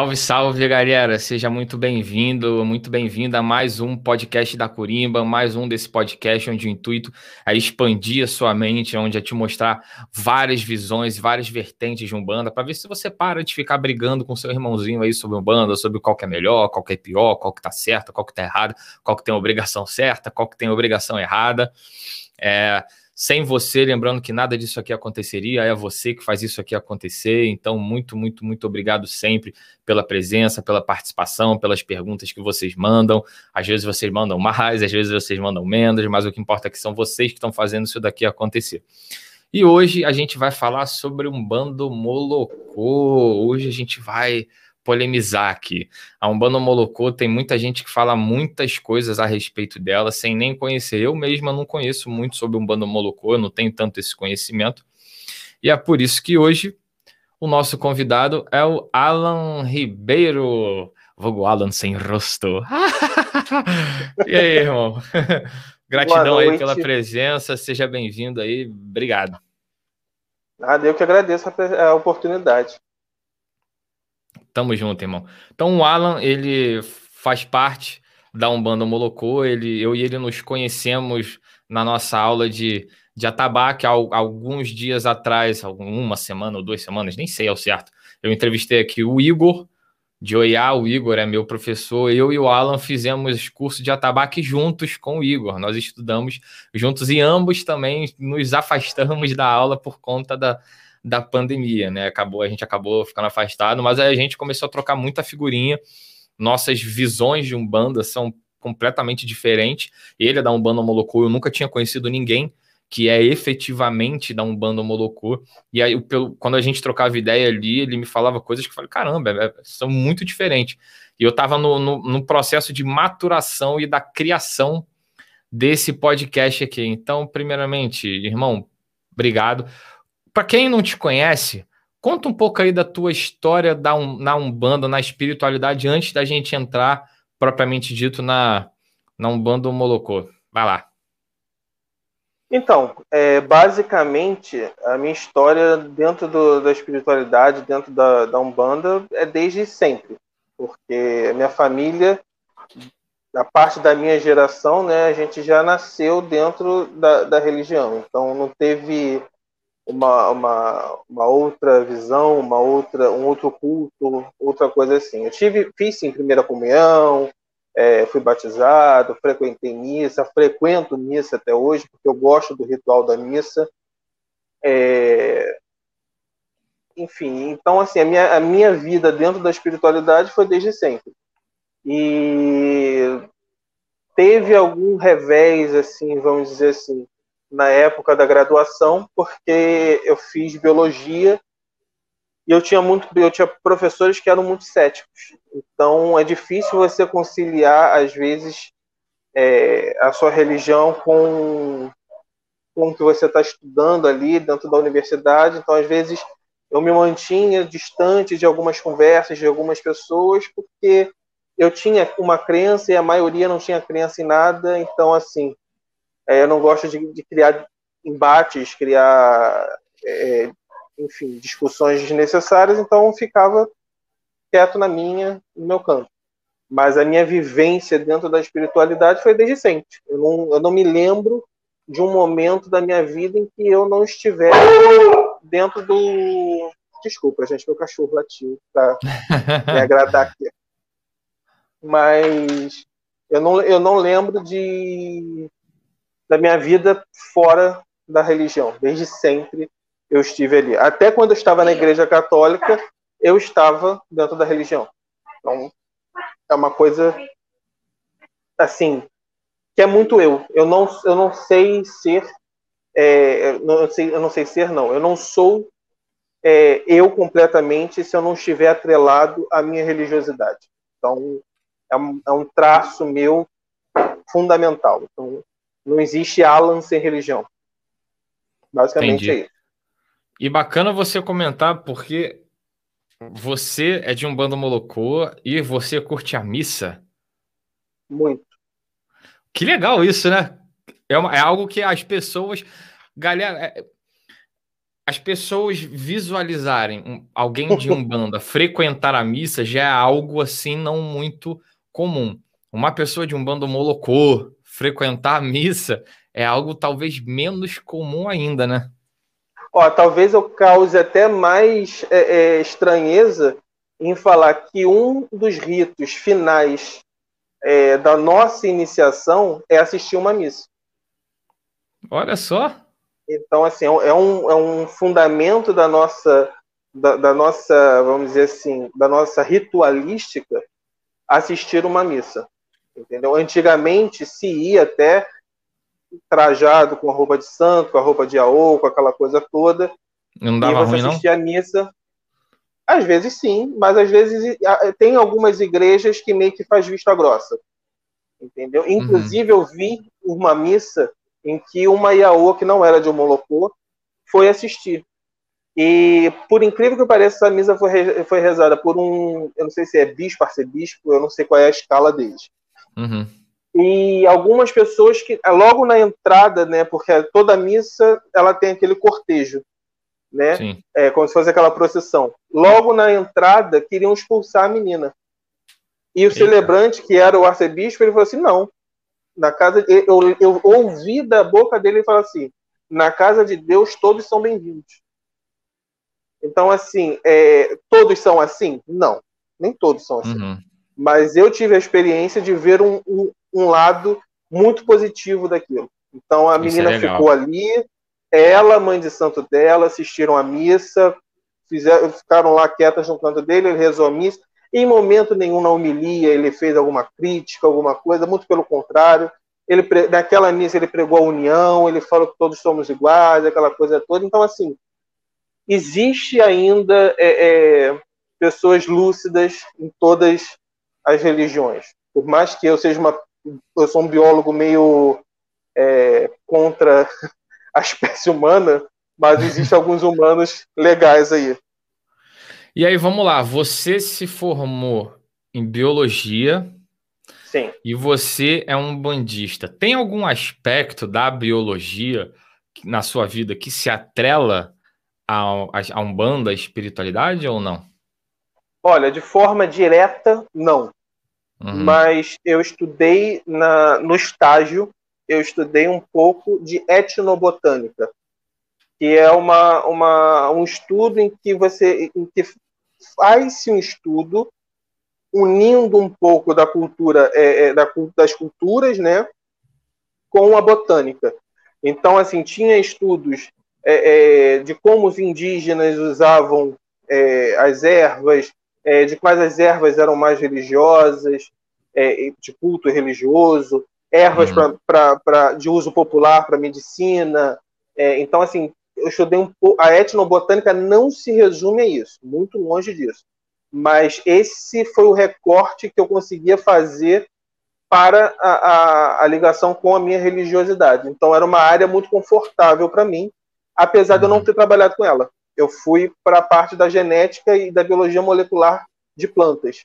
Salve, salve, galera! Seja muito bem-vindo, muito bem-vinda a mais um podcast da Corimba, mais um desse podcast onde o intuito é expandir a sua mente, onde é te mostrar várias visões, várias vertentes de Umbanda, para ver se você para de ficar brigando com seu irmãozinho aí sobre Umbanda, sobre qual que é melhor, qual que é pior, qual que tá certo, qual que tá errado, qual que tem obrigação certa, qual que tem obrigação errada. É, sem você, lembrando que nada disso aqui aconteceria, é você que faz isso aqui acontecer. Então, muito, muito, muito obrigado sempre pela presença, pela participação, pelas perguntas que vocês mandam. Às vezes vocês mandam mais, às vezes vocês mandam menos, mas o que importa é que são vocês que estão fazendo isso daqui acontecer. E hoje a gente vai falar sobre um bando molocô. Hoje a gente vai polemizar aqui. A Umbanda Molocô tem muita gente que fala muitas coisas a respeito dela sem nem conhecer. Eu mesma não conheço muito sobre Umbanda Molocô, eu não tenho tanto esse conhecimento. E é por isso que hoje o nosso convidado é o Alan Ribeiro. Vulgo Alan sem rosto. e aí, irmão? Gratidão aí pela presença, seja bem-vindo aí, obrigado. Nada, eu que agradeço a oportunidade. Tamo junto, irmão. Então o Alan, ele faz parte da Umbanda Molocô, ele, eu e ele nos conhecemos na nossa aula de, de atabaque alguns dias atrás, uma semana ou duas semanas, nem sei ao certo. Eu entrevistei aqui o Igor, de Oiá, o Igor é meu professor, eu e o Alan fizemos curso de atabaque juntos com o Igor, nós estudamos juntos e ambos também nos afastamos da aula por conta da, da pandemia, né? Acabou, a gente acabou ficando afastado, mas aí a gente começou a trocar muita figurinha. Nossas visões de Umbanda são completamente diferentes. Ele é da Umbanda Molocô, eu nunca tinha conhecido ninguém que é efetivamente da Umbanda Molocô. E aí, pelo, quando a gente trocava ideia ali, ele me falava coisas que eu falei, caramba, é, são muito diferentes. E eu estava no, no, no, processo de maturação e da criação desse podcast aqui. Então, primeiramente, irmão, obrigado para quem não te conhece, conta um pouco aí da tua história da na Umbanda, na espiritualidade, antes da gente entrar, propriamente dito, na, na Umbanda ou Molocô. Vai lá. Então, é, basicamente, a minha história dentro do, da espiritualidade, dentro da, da Umbanda, é desde sempre. Porque a minha família, a parte da minha geração, né, a gente já nasceu dentro da, da religião. Então, não teve uma, uma, uma outra visão, uma outra, um outro culto, outra coisa assim. Eu tive, fiz sim primeira comunhão, é, fui batizado, frequentei missa, frequento missa até hoje, porque eu gosto do ritual da missa. É, enfim, então assim, a minha, a minha vida dentro da espiritualidade foi desde sempre. E teve algum revés, assim, vamos dizer assim, na época da graduação, porque eu fiz biologia e eu tinha muito, eu tinha professores que eram muito céticos. Então é difícil você conciliar às vezes é, a sua religião com, com o que você está estudando ali dentro da universidade. Então às vezes eu me mantinha distante de algumas conversas de algumas pessoas porque eu tinha uma crença e a maioria não tinha crença em nada. Então assim eu não gosto de, de criar embates, criar, é, enfim, discussões desnecessárias, então ficava quieto na minha, no meu canto. Mas a minha vivência dentro da espiritualidade foi desde sempre. Eu não, eu não me lembro de um momento da minha vida em que eu não estivesse dentro do. Desculpa, gente, meu cachorro latiu para me agradar aqui. Mas eu não, eu não lembro de da minha vida fora da religião. Desde sempre eu estive ali. Até quando eu estava na igreja católica, eu estava dentro da religião. Então, é uma coisa assim que é muito eu. Eu não, eu não sei ser, é, não, eu, sei, eu não sei ser não. Eu não sou é, eu completamente se eu não estiver atrelado à minha religiosidade. Então, é um, é um traço meu fundamental. Então, não existe Alan sem religião. Basicamente Entendi. é isso. E bacana você comentar, porque você é de um bando molocô e você curte a missa. Muito. Que legal isso, né? É, uma, é algo que as pessoas. Galera. É, as pessoas visualizarem alguém de Umbanda frequentar a missa já é algo assim não muito comum. Uma pessoa de Umbanda molocô frequentar a missa é algo talvez menos comum ainda, né? Ó, talvez eu cause até mais é, é, estranheza em falar que um dos ritos finais é, da nossa iniciação é assistir uma missa. Olha só. Então, assim, é um, é um fundamento da nossa, da, da, nossa, vamos dizer assim, da nossa ritualística assistir uma missa. Entendeu? Antigamente se ia até trajado com a roupa de santo, com a roupa de aô, com aquela coisa toda. Não dava e você ruim, assistia não? a missa. Às vezes sim, mas às vezes tem algumas igrejas que meio que faz vista grossa. Entendeu? Uhum. Inclusive, uhum. eu vi uma missa em que uma Iaô, que não era de Molocô, foi assistir. E, por incrível que pareça, essa missa foi, foi rezada por um, eu não sei se é bispo, arcebispo, eu não sei qual é a escala deles. Uhum. E algumas pessoas que, logo na entrada, né, porque toda missa ela tem aquele cortejo, né? Sim. É, como se fosse aquela procissão. Logo na entrada, queriam expulsar a menina. E o Eita. celebrante, que era o arcebispo, ele falou assim: não, na casa eu, eu ouvi da boca dele falar assim: na casa de Deus todos são bem-vindos. Então, assim, é, todos são assim? Não, nem todos são assim. Uhum. Mas eu tive a experiência de ver um, um, um lado muito positivo daquilo. Então, a Isso é menina é ficou ali, ela, mãe de santo dela, assistiram a missa, fizeram, ficaram lá quietas no canto dele, ele rezou a missa. Em momento nenhum na homilia ele fez alguma crítica, alguma coisa, muito pelo contrário. Ele, naquela missa ele pregou a união, ele falou que todos somos iguais, aquela coisa toda. Então, assim, existe ainda é, é, pessoas lúcidas em todas as religiões. Por mais que eu seja uma. Eu sou um biólogo meio é, contra a espécie humana, mas existem alguns humanos legais aí. E aí, vamos lá. Você se formou em biologia. Sim. E você é um bandista. Tem algum aspecto da biologia na sua vida que se atrela a, a Umbanda, a espiritualidade ou não? Olha, de forma direta, não. Uhum. Mas eu estudei na, no estágio, eu estudei um pouco de etnobotânica que é uma, uma, um estudo em que você em que faz-se um estudo unindo um pouco da cultura é, é, da, das culturas, né, com a botânica. Então, assim, tinha estudos é, é de como os indígenas usavam é, as ervas, é, de quais as ervas eram mais religiosas, de culto religioso, ervas uhum. pra, pra, pra, de uso popular para medicina. então, assim, eu estudei um pouco. A etnobotânica não se resume a isso, muito longe disso. Mas esse foi o recorte que eu conseguia fazer para a, a, a ligação com a minha religiosidade. Então era uma área muito confortável para mim, apesar de eu não uhum. ter trabalhado com ela. Eu fui para a parte da genética e da biologia molecular de plantas.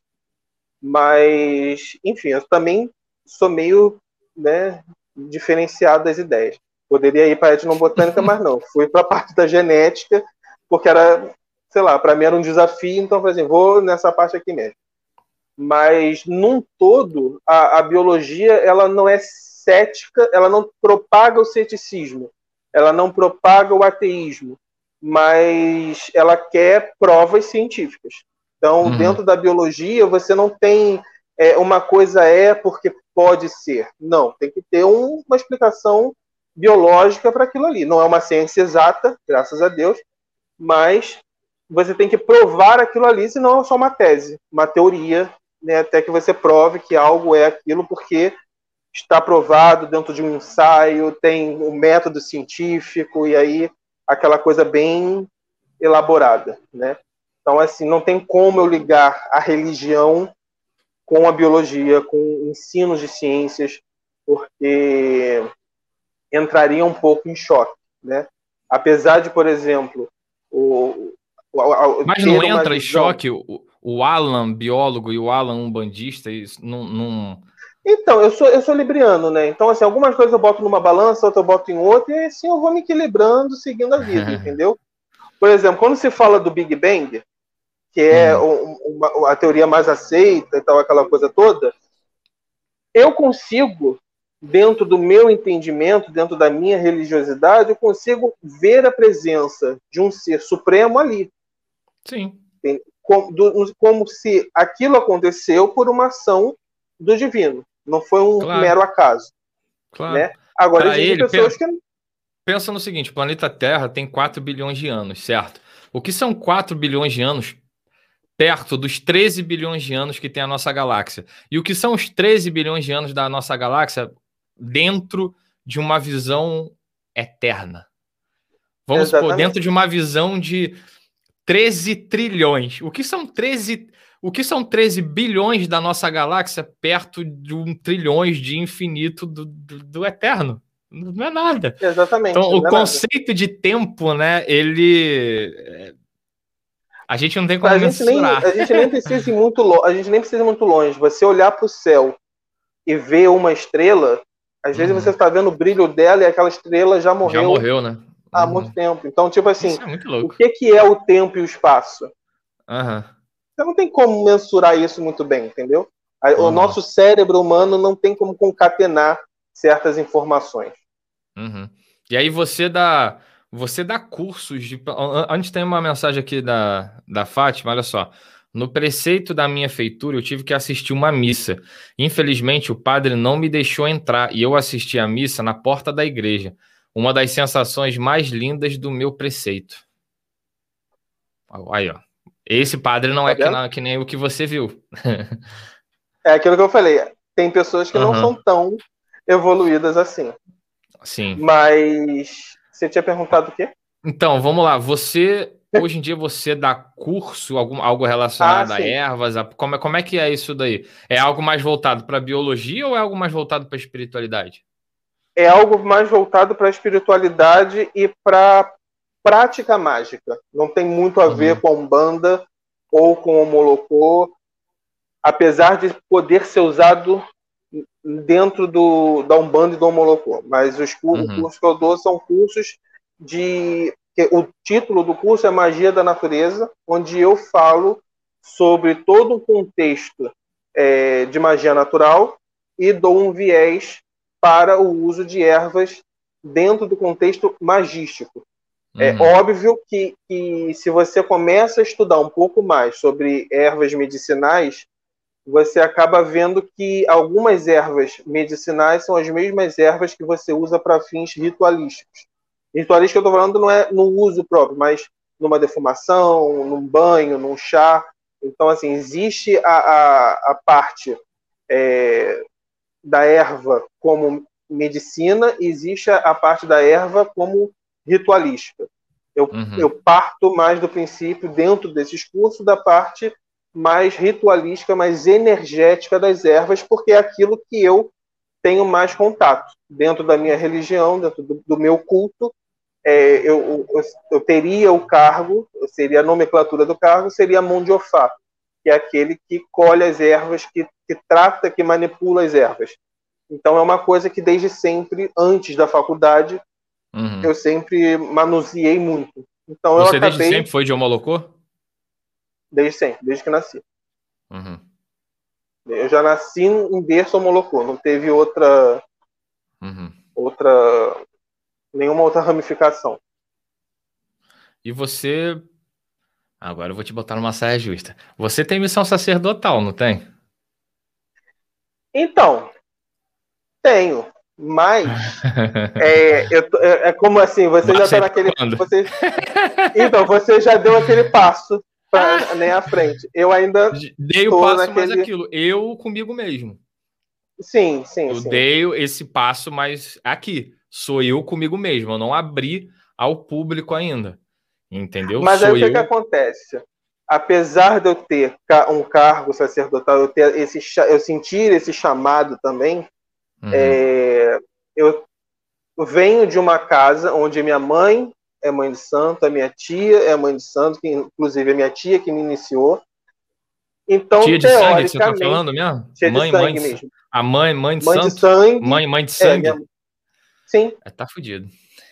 Mas, enfim, eu também sou meio né, diferenciado das ideias. Poderia ir para a etnobotânica, mas não. Fui para a parte da genética, porque era, sei lá, para mim era um desafio, então falei assim, vou nessa parte aqui mesmo. Mas, num todo, a, a biologia ela não é cética, ela não propaga o ceticismo, ela não propaga o ateísmo, mas ela quer provas científicas. Então, uhum. dentro da biologia, você não tem é, uma coisa é porque pode ser. Não, tem que ter um, uma explicação biológica para aquilo ali. Não é uma ciência exata, graças a Deus, mas você tem que provar aquilo ali, senão é só uma tese, uma teoria, né, até que você prove que algo é aquilo, porque está provado dentro de um ensaio, tem um método científico, e aí aquela coisa bem elaborada, né? Então, assim, não tem como eu ligar a religião com a biologia, com ensinos de ciências, porque entraria um pouco em choque, né? Apesar de, por exemplo, o, o, o mas não entra visão... em choque o, o Alan biólogo e o Alan um bandista, isso não, não... Então, eu sou, eu sou libriano, né? Então, assim, algumas coisas eu boto numa balança, outras eu boto em outra, e assim eu vou me equilibrando, seguindo a vida, entendeu? Por exemplo, quando se fala do Big Bang, que é hum. uma, a teoria mais aceita e tal, aquela coisa toda, eu consigo, dentro do meu entendimento, dentro da minha religiosidade, eu consigo ver a presença de um ser supremo ali. Sim. Como, do, como se aquilo aconteceu por uma ação do divino. Não foi um claro. mero acaso. Claro. Né? Agora, existem ele, pessoas pensa, que. Pensa no seguinte: o planeta Terra tem 4 bilhões de anos, certo? O que são 4 bilhões de anos perto dos 13 bilhões de anos que tem a nossa galáxia? E o que são os 13 bilhões de anos da nossa galáxia dentro de uma visão eterna? Vamos Exatamente. supor, dentro de uma visão de 13 trilhões. O que são 13 o que são 13 bilhões da nossa galáxia perto de um trilhões de infinito do, do, do eterno? Não é nada. Exatamente. Então, o é conceito de tempo, né, ele. É, a gente não tem como a mensurar. Nem, a gente nem precisa ir muito longe. A gente nem precisa muito longe. Você olhar para o céu e ver uma estrela, às vezes uhum. você está vendo o brilho dela e aquela estrela já morreu. Já morreu, né? Há uhum. muito tempo. Então, tipo assim, é o que, que é o tempo e o espaço? Uhum. Você não tem como mensurar isso muito bem, entendeu? O uhum. nosso cérebro humano não tem como concatenar certas informações. Uhum. E aí você dá, você dá cursos de. Antes tem uma mensagem aqui da, da Fátima, olha só. No preceito da minha feitura, eu tive que assistir uma missa. Infelizmente, o padre não me deixou entrar e eu assisti a missa na porta da igreja. Uma das sensações mais lindas do meu preceito. Aí, ó. Esse padre não tá é que, não, que, nem o que você viu. é aquilo que eu falei. Tem pessoas que uhum. não são tão evoluídas assim. Sim. Mas você tinha perguntado o quê? Então, vamos lá. Você hoje em dia você dá curso, algum, algo relacionado ah, a ervas? A, como, é, como é que é isso daí? É algo mais voltado para biologia ou é algo mais voltado para espiritualidade? É algo mais voltado para espiritualidade e para prática mágica. Não tem muito a ver uhum. com a Umbanda ou com o Molocô, apesar de poder ser usado dentro do, da Umbanda e do Molocô. Mas os cursos, uhum. cursos que eu dou são cursos de. O título do curso é Magia da Natureza, onde eu falo sobre todo o contexto é, de magia natural e dou um viés para o uso de ervas dentro do contexto magístico. É uhum. óbvio que, que se você começa a estudar um pouco mais sobre ervas medicinais, você acaba vendo que algumas ervas medicinais são as mesmas ervas que você usa para fins ritualísticos. Ritualístico eu estou falando não é no uso próprio, mas numa defumação, num banho, num chá. Então, assim, existe a, a, a parte é, da erva como medicina, existe a, a parte da erva como ritualística. Eu, uhum. eu parto mais do princípio, dentro desses cursos, da parte mais ritualística, mais energética das ervas, porque é aquilo que eu tenho mais contato. Dentro da minha religião, dentro do, do meu culto, é, eu, eu, eu, teria o cargo, seria a nomenclatura do cargo, seria mão de Ofá, que é aquele que colhe as ervas, que, que trata, que manipula as ervas. Então é uma coisa que desde sempre, antes da faculdade, Uhum. Eu sempre manuseei muito. Então Você eu acabei... desde sempre foi de homolocô? Desde sempre, desde que nasci. Uhum. Eu já nasci em berço homolocô, não teve outra. Uhum. Outra. Nenhuma outra ramificação. E você. Agora eu vou te botar numa saia justa. Você tem missão sacerdotal, não tem? Então, tenho. Mas é, eu, é, é, como assim, você Mas já está naquele. Você, então, você já deu aquele passo para nem à frente. Eu ainda. Dei o passo naquele... mais aquilo. Eu comigo mesmo. Sim, sim. Eu sim. dei esse passo, mas aqui. Sou eu comigo mesmo. Eu não abri ao público ainda. Entendeu? Mas Sou aí o que, que acontece? Apesar de eu ter um cargo sacerdotal, eu, ter esse, eu sentir esse chamado também, Uhum. É, eu venho de uma casa onde minha mãe é mãe de santo, a minha tia é mãe de santo, que inclusive é minha tia que me iniciou. Então, tia de sangue, você está falando mesmo? Tia mãe, de sangue mãe, mesmo. A mãe, mãe de mãe santo? De sangue, mãe, mãe de sangue? É, minha... Sim. É, tá fudido.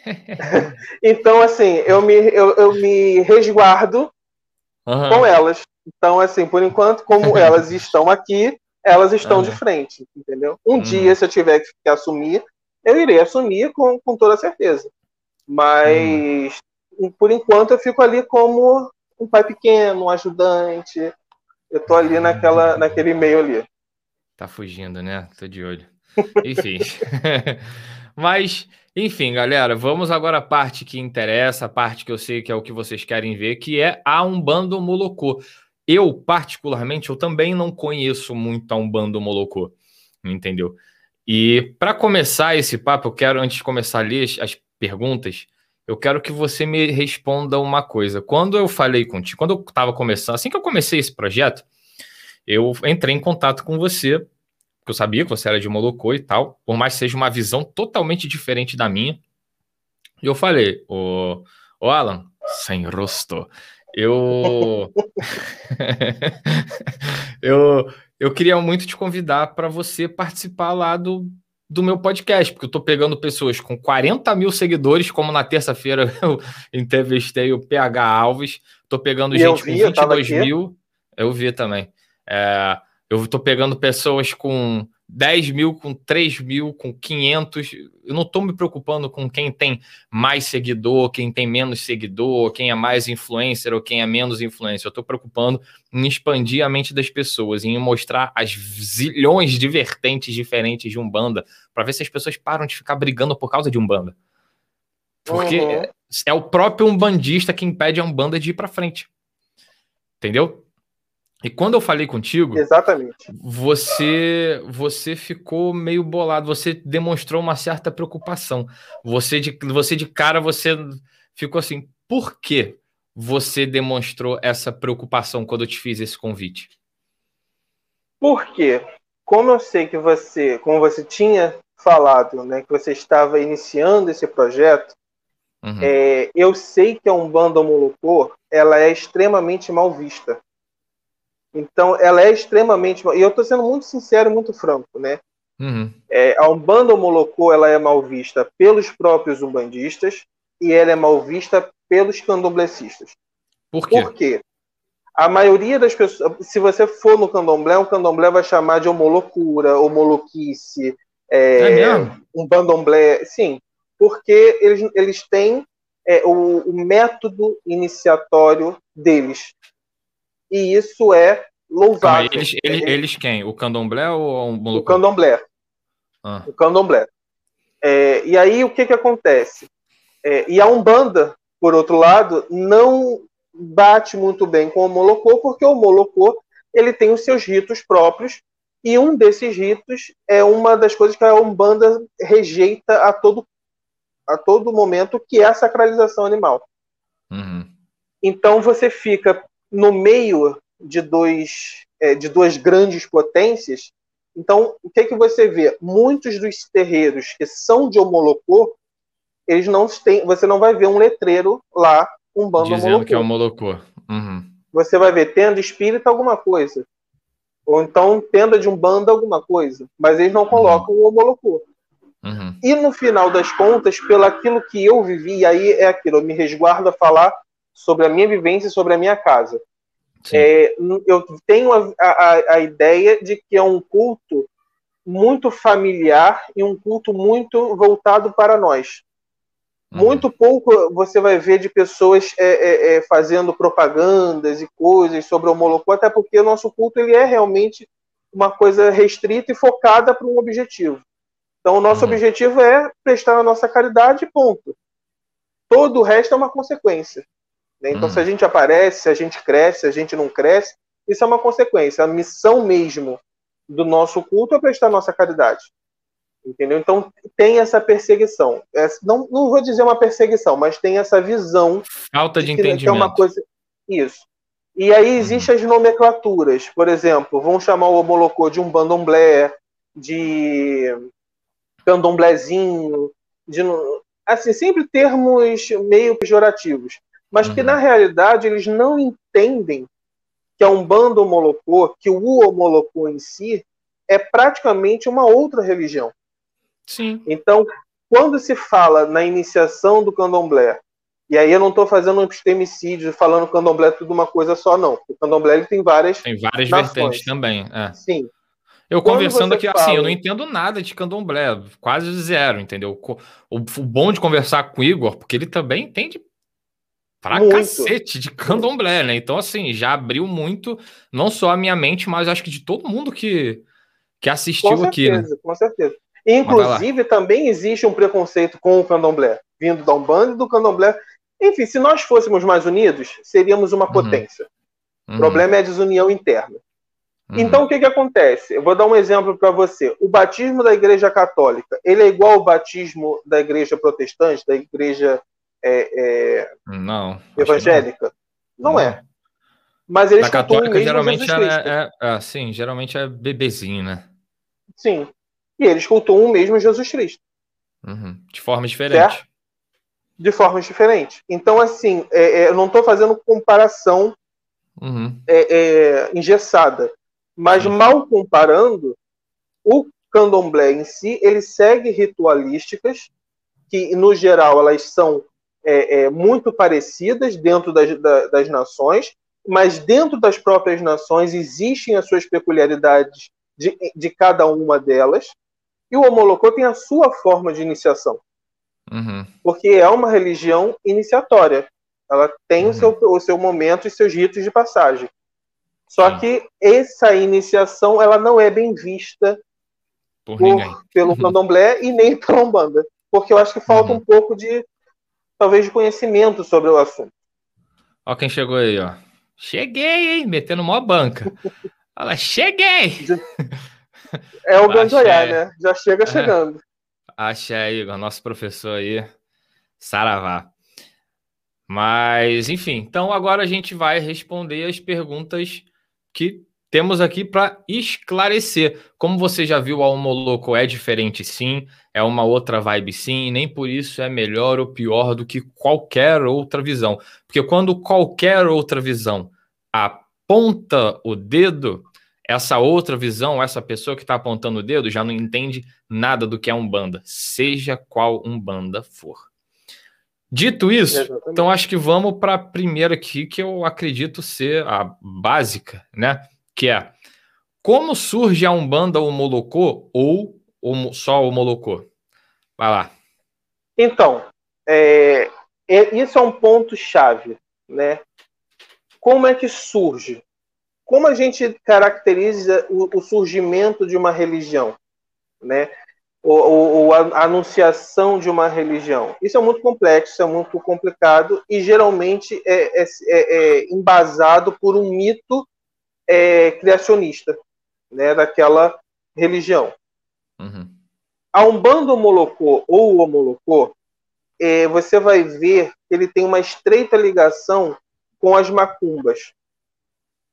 então, assim, eu me, eu, eu me resguardo uhum. com elas. Então, assim, por enquanto, como elas estão aqui, elas estão uhum. de frente, entendeu? Um uhum. dia, se eu tiver que assumir, eu irei assumir com, com toda certeza. Mas, por enquanto, eu fico ali como um pai pequeno, um ajudante. Eu tô ali naquela, naquele meio ali. Tá fugindo, né? Tô de olho. Enfim. Mas, enfim, galera, vamos agora à parte que interessa, a parte que eu sei que é o que vocês querem ver, que é a Umbanda Molocô. Eu, particularmente, eu também não conheço muito a Umbanda Molocô, entendeu? E para começar esse papo, eu quero, antes de começar a ler as perguntas, eu quero que você me responda uma coisa. Quando eu falei contigo, quando eu estava começando, assim que eu comecei esse projeto, eu entrei em contato com você porque eu sabia que você era de Molocô e tal, por mais que seja uma visão totalmente diferente da minha. E eu falei, ô, ô Alan, sem rosto, eu... eu eu queria muito te convidar para você participar lá do, do meu podcast, porque eu estou pegando pessoas com 40 mil seguidores, como na terça-feira eu entrevistei o PH Alves, estou pegando e gente vi, com 22 mil, eu vi também. É, eu estou pegando pessoas com 10 mil, com 3 mil, com 500. Eu não estou me preocupando com quem tem mais seguidor, quem tem menos seguidor, quem é mais influencer ou quem é menos influencer. Eu estou preocupando em expandir a mente das pessoas, em mostrar as zilhões de vertentes diferentes de Umbanda, para ver se as pessoas param de ficar brigando por causa de Umbanda. Porque uhum. é o próprio umbandista que impede a Umbanda de ir para frente. Entendeu? E quando eu falei contigo, exatamente, você você ficou meio bolado, você demonstrou uma certa preocupação. Você de você de cara você ficou assim, por que você demonstrou essa preocupação quando eu te fiz esse convite? Porque como eu sei que você, como você tinha falado, né, que você estava iniciando esse projeto, uhum. é, eu sei que a Umbanda Molocô, ela é extremamente mal vista. Então, ela é extremamente. E eu estou sendo muito sincero e muito franco, né? Uhum. É, a Umbanda Molocô ela é mal vista pelos próprios umbandistas e ela é mal vista pelos candomblecistas. Por quê? Por quê? A maioria das pessoas, se você for no candomblé, o candomblé vai chamar de homolocura, homoloquice, é, é um bandomblé, sim, porque eles, eles têm é, o, o método iniciatório deles e isso é louvável. Eles, eles, eles, quem? O candomblé ou o Molucô? O candomblé. Ah. O candomblé. É, e aí o que, que acontece? É, e a Umbanda, por outro lado, não bate muito bem com o Molocô, porque o Molocô ele tem os seus ritos próprios, e um desses ritos é uma das coisas que a Umbanda rejeita a todo, a todo momento, que é a sacralização animal. Uhum. Então você fica no meio de, dois, é, de duas grandes potências. Então, o que, que você vê? Muitos dos terreiros que são de homolocô, eles não têm, você não vai ver um letreiro lá, um bando Dizendo homolocô. que é homolocô. Uhum. Você vai ver tenda espírita alguma coisa. Ou então tenda de um bando alguma coisa. Mas eles não colocam uhum. o homolocô. Uhum. E no final das contas, pelo aquilo que eu vivi, aí é aquilo, eu me resguardo a falar sobre a minha vivência e sobre a minha casa. É, eu tenho a, a, a, ideia de que é um culto muito familiar e um culto muito voltado para nós. Uhum. Muito pouco você vai ver de pessoas é, é, é fazendo propagandas e coisas sobre o Molocô, até porque o nosso culto ele é realmente uma coisa restrita e focada para um objetivo. Então, o nosso uhum. objetivo é prestar a nossa caridade, ponto. Todo o resto é uma consequência. Né? Então, se a hum. gente aparece, se a gente cresce, se a gente não cresce, isso é uma consequência. A missão mesmo do nosso culto é prestar nossa caridade. Entendeu? Então, tem essa perseguição. É, não, não vou dizer uma perseguição, mas tem essa visão. Falta de, de entendimento. Que é uma coisa. Isso. E aí existem as nomenclaturas. Por exemplo, vão chamar o Omolocô de um bandomblé, de candomblézinho, de assim, sempre termos meio pejorativos mas uhum. que na realidade eles não entendem que a Umbanda Molocô, que o Homolocô em si, é praticamente uma outra religião. Sim. Então, quando se fala na iniciação do candomblé, e aí eu não estou fazendo um epistemicídio, falando que o candomblé é tudo uma coisa só, não. O candomblé ele tem várias. Tem várias nações. vertentes também. É. Sim. Eu Quando conversando aqui, fala... assim, eu não entendo nada de candomblé, quase zero, entendeu? O, o, bom de conversar com o Igor, porque ele também entende pra muito. cacete de candomblé, né? Então, assim, já abriu muito, não só a minha mente, mas acho que de todo mundo que, que assistiu com certeza, aqui, né? Com certeza. Inclusive, também existe um preconceito com o candomblé, vindo da Umbanda e do candomblé. Enfim, se nós fôssemos mais unidos, seríamos uma uhum. potência. Uhum. O problema é a desunião interna. Uhum. Então, o que, que acontece? Eu vou dar um exemplo para você. O batismo da Igreja Católica, ele é igual ao batismo da Igreja Protestante, da Igreja é, é, não, evangélica? Não. não. é. Mas eles da católica geralmente é, é, é, sim, geralmente é bebezinho, né? Sim. E eles cultuam o mesmo Jesus Cristo. Uhum. De forma diferente. Certo? De formas diferentes. Então, assim, é, é, eu não estou fazendo comparação uhum. engessada. Mas mal comparando, o candomblé em si, ele segue ritualísticas que, no geral, elas são é, é, muito parecidas dentro das, da, das nações, mas dentro das próprias nações existem as suas peculiaridades de, de cada uma delas, e o Omolocô tem a sua forma de iniciação. Uhum. Porque é uma religião iniciatória. Ela tem uhum. o, seu, o seu momento e seus ritos de passagem. Só que essa iniciação ela não é bem vista por por, pelo candomblé e nem pela Umbanda. Porque eu acho que falta uhum. um pouco de, talvez, de conhecimento sobre o assunto. Ó quem chegou aí, ó. Cheguei, hein? Metendo mó banca. Fala, cheguei! É o Gandoiá, né? Já chega chegando. Axé, Igor, nosso professor aí. Saravá. Mas, enfim, então agora a gente vai responder as perguntas que temos aqui para esclarecer. Como você já viu, a Homoloco é diferente, sim, é uma outra vibe, sim, e nem por isso é melhor ou pior do que qualquer outra visão. Porque quando qualquer outra visão aponta o dedo, essa outra visão, essa pessoa que está apontando o dedo, já não entende nada do que é Umbanda, seja qual Umbanda for. Dito isso, Exatamente. então acho que vamos para a primeira aqui, que eu acredito ser a básica, né? Que é como surge a Umbanda ou Molocô ou só o Molocô? Vai lá. Então, é, é, isso é um ponto chave, né? Como é que surge? Como a gente caracteriza o, o surgimento de uma religião, né? ou, ou, a anunciação de uma religião. Isso é muito complexo, é muito complicado e geralmente é, é, é, é embasado por um mito é, criacionista né, daquela religião. Uhum. A Umbanda Molocô ou o Omolocô, é, você vai ver que ele tem uma estreita ligação com as macumbas.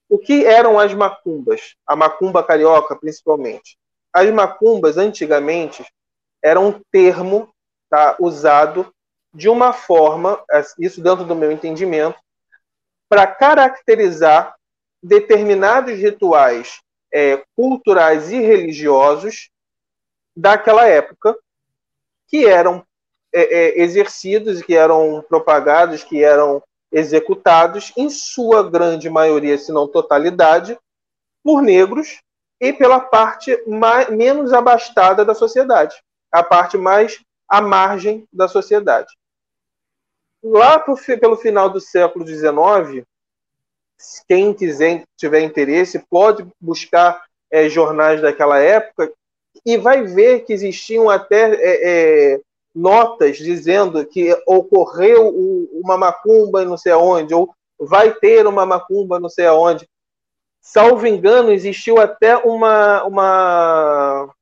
O que eram as macumbas? A macumba carioca, principalmente as macumbas, antigamente, era um termo tá, usado de uma forma, isso dentro do meu entendimento, para caracterizar determinados rituais é, culturais e religiosos daquela época, que eram é, é, exercidos, que eram propagados, que eram executados, em sua grande maioria, se não totalidade, por negros e pela parte mais, menos abastada da sociedade, a parte mais à margem da sociedade. Lá pro, pelo final do século XIX, quem quiser tiver interesse pode buscar é, jornais daquela época e vai ver que existiam até é, é, notas dizendo que ocorreu uma macumba não sei aonde, ou vai ter uma macumba não sei aonde salvo engano, existiu até uma, uma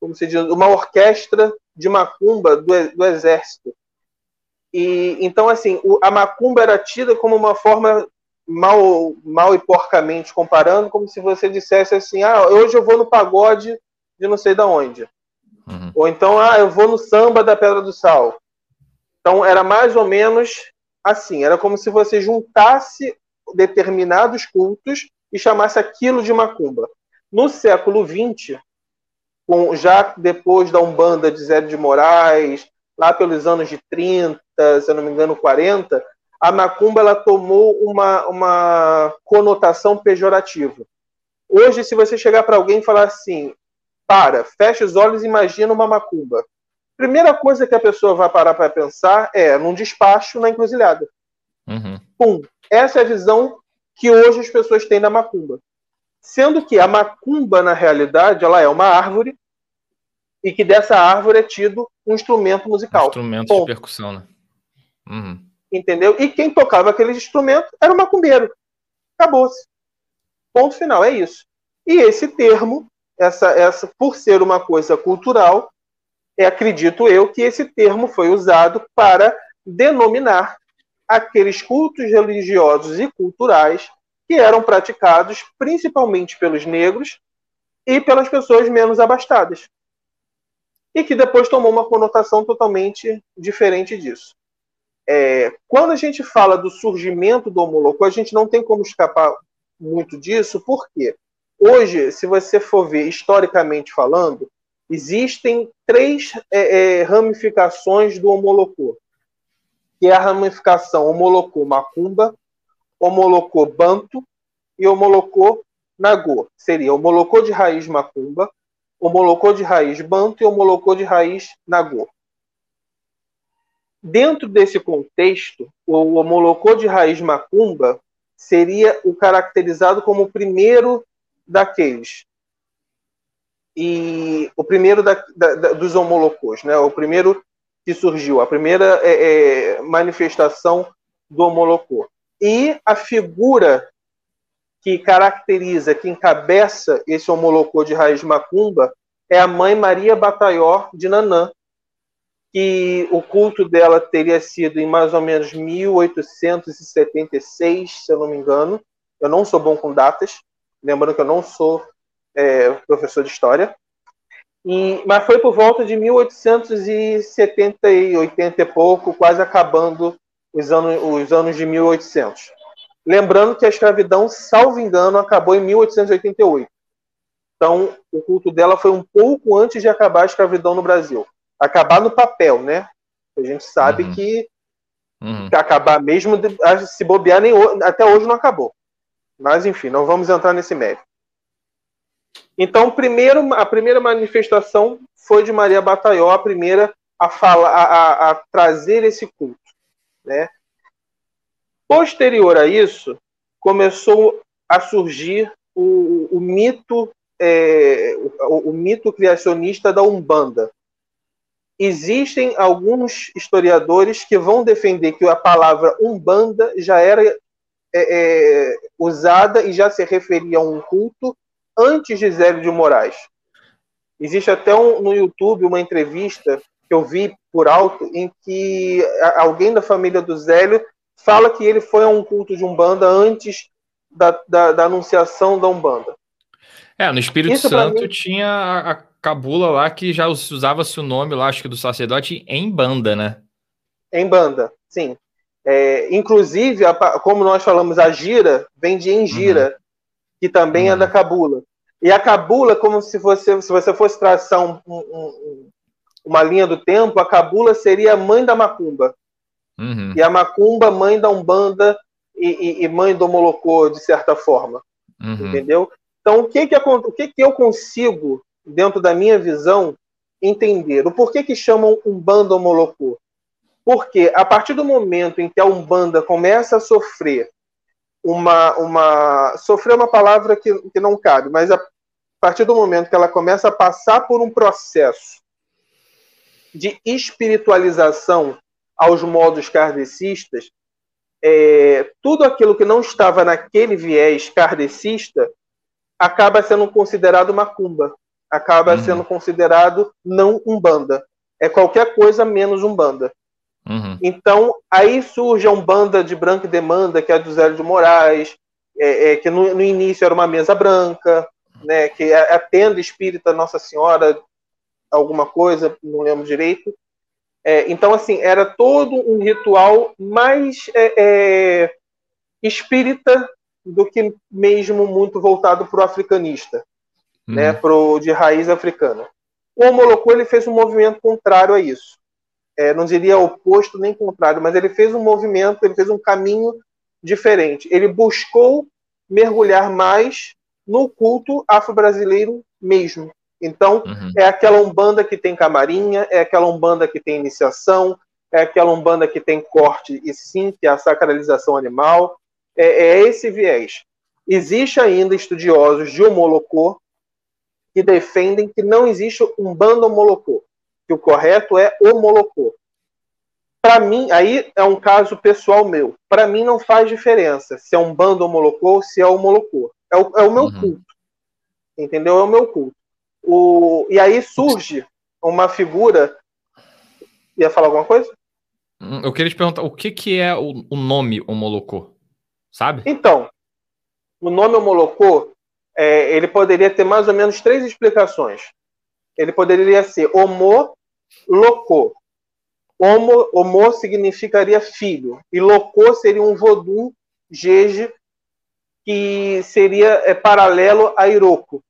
como se diz, uma orquestra de macumba do, do exército. E então assim, a macumba era tida como uma forma mal, mal e porcamente comparando, como se você dissesse assim: "Ah, hoje eu vou no pagode de não sei da onde". Uhum. Ou então, ah, eu vou no samba da Pedra do Sal. Então era mais ou menos assim, era como se você juntasse determinados cultos e chamasse aquilo de macumba. No século XX, com, já depois da Umbanda de Zé de Moraes, lá pelos anos de 30, se eu não me engano, 40, a macumba ela tomou uma, uma conotação pejorativa. Hoje, se você chegar para alguém e falar assim, para, fecha os olhos e imagina uma macumba. Primeira coisa que a pessoa vai parar para pensar é num despacho na encruzilhada. Uhum. Pum. Essa é a visão que hoje as pessoas têm da macumba. Sendo que a macumba, na realidade, ela é uma árvore e que dessa árvore é tido um instrumento musical. Um instrumento Ponto. de percussão, né? Uhum. Entendeu? E quem tocava aquele instrumento era o macumbeiro. Acabou-se. Ponto final, é isso. E esse termo, essa, essa, por ser uma coisa cultural, é, acredito eu que esse termo foi usado para denominar aqueles cultos religiosos e culturais que eram praticados principalmente pelos negros e pelas pessoas menos abastadas. E que depois tomou uma conotação totalmente diferente disso. É, quando a gente fala do surgimento do homolocô, a gente não tem como escapar muito disso, porque hoje, se você for ver historicamente falando, existem três é, é, ramificações do homolocô, que é a ramificação homolocô macumba, homolocô banto e homolocô nagô. Seria homolocô de raiz macumba, homolocô de raiz banto e homolocô de raiz nagô. Dentro desse contexto, o homolocô de raiz macumba seria o caracterizado como o primeiro daqueles. E o primeiro da, da, da, dos homolocos, né? o primeiro que surgiu, a primeira é, é, manifestação do homolocô. E a figura que caracteriza, que encabeça esse homolocô de raiz macumba é a mãe Maria Bataior de Nanã, que o culto dela teria sido em mais ou menos 1876, se eu não me engano. Eu não sou bom com datas, lembrando que eu não sou é, professor de história. E, mas foi por volta de 1870 e 80 e pouco, quase acabando os anos, os anos de 1800. Lembrando que a escravidão, salvo engano, acabou em 1888. Então, o culto dela foi um pouco antes de acabar a escravidão no Brasil. Acabar no papel, né? A gente sabe uhum. que, uhum. acabar mesmo, se bobear, nem, até hoje não acabou. Mas, enfim, não vamos entrar nesse mérito. Então, primeiro, a primeira manifestação foi de Maria Bataió, a primeira a, a, a, a trazer esse culto. Né? Posterior a isso, começou a surgir o, o mito é, o, o, mito criacionista da Umbanda. Existem alguns historiadores que vão defender que a palavra Umbanda já era é, é, usada e já se referia a um culto antes de Zélio de Moraes. Existe até um, no YouTube uma entrevista que eu vi por alto em que alguém da família do Zélio fala que ele foi a um culto de Umbanda antes da, da, da anunciação da Umbanda. É, no Espírito Isso Santo mim... tinha a, a cabula lá que já usava-se o nome lá, acho que do sacerdote, em banda, né? Em banda, sim. É, inclusive, a, como nós falamos, a gira vem de engira, uhum. que também uhum. é da cabula. E a cabula, como se você, se você fosse traçar um, um, um, uma linha do tempo, a cabula seria a mãe da macumba. Uhum. E a macumba, mãe da umbanda e, e, e mãe do molocô, de certa forma. Uhum. Entendeu? Então, o que que, o que que eu consigo, dentro da minha visão, entender? O porquê que chamam Umbanda ou? Porque a partir do momento em que a Umbanda começa a sofrer uma. uma sofrer uma palavra que, que não cabe, mas a partir do momento que ela começa a passar por um processo de espiritualização aos modos kardecistas, é, tudo aquilo que não estava naquele viés kardecista acaba sendo considerado macumba, acaba uhum. sendo considerado não umbanda. É qualquer coisa menos umbanda. Uhum. Então, aí surge a Umbanda de Branca e Demanda, que é a do Zélio de Moraes, é, é, que no, no, início era uma mesa branca, né, que é a tenda espírita Nossa Senhora, alguma coisa, não lembro direito. É, então, assim, era todo um ritual mais é, é, espírita do que mesmo muito voltado para o africanista, uhum. né, pro, de raiz africana. O Homolocô ele fez um movimento contrário a isso. É, não diria oposto nem contrário, mas ele fez um movimento, ele fez um caminho diferente. Ele buscou mergulhar mais no culto afro-brasileiro mesmo. Então, uhum. é aquela umbanda que tem camarinha, é aquela umbanda que tem iniciação, é aquela umbanda que tem corte e sim, que é a sacralização animal. É, é esse viés. Existe ainda estudiosos de homolocô que defendem que não existe umbanda homolocô, que o correto é homolocô. Para mim, aí é um caso pessoal meu. Para mim não faz diferença se é um bando homolocô ou se é homolocô. É o, é o meu uhum. culto. Entendeu? É o meu culto. O, e aí surge uma figura. Ia falar alguma coisa? Hum, eu queria te perguntar o que, que é o, o nome Homolocô, sabe? Então, o nome Homolocô, é, ele poderia ter mais ou menos três explicações. Ele poderia ser Homo Locô. Homo, homo significaria filho, e Locô seria um vodum jeje que seria é, paralelo a Iroko,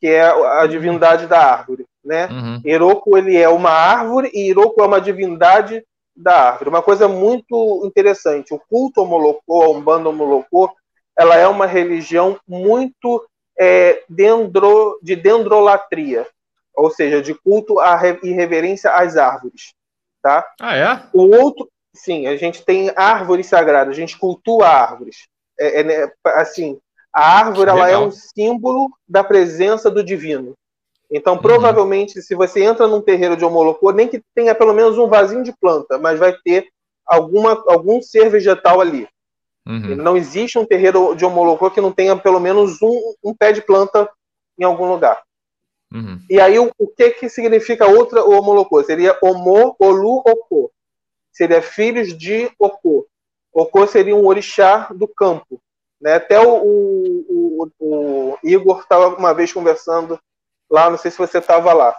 que é a divindade da árvore, né? Uhum. Iroko ele é uma árvore e Iroko é uma divindade da árvore. Uma coisa muito interessante, o culto homolocô, a Umbanda homolocô, ela é uma religião muito é, dendro, de dendrolatria, ou seja, de culto e reverência às árvores. Tá? Ah, é? O outro, sim, a gente tem árvores sagradas, a gente cultua árvores. É, é, né, assim, a árvore ela é um símbolo da presença do divino. Então, uhum. provavelmente, se você entra num terreiro de homolocô, nem que tenha pelo menos um vasinho de planta, mas vai ter alguma, algum ser vegetal ali. Uhum. Não existe um terreiro de homolocô que não tenha pelo menos um, um pé de planta em algum lugar. Uhum. E aí, o, o, que que significa outra o homolocô? Seria homo, olu, okô. Seria filhos de okô. Okô seria um orixá do campo. Né? Até o, o, o Igor estava uma vez conversando lá, não sei se você estava lá.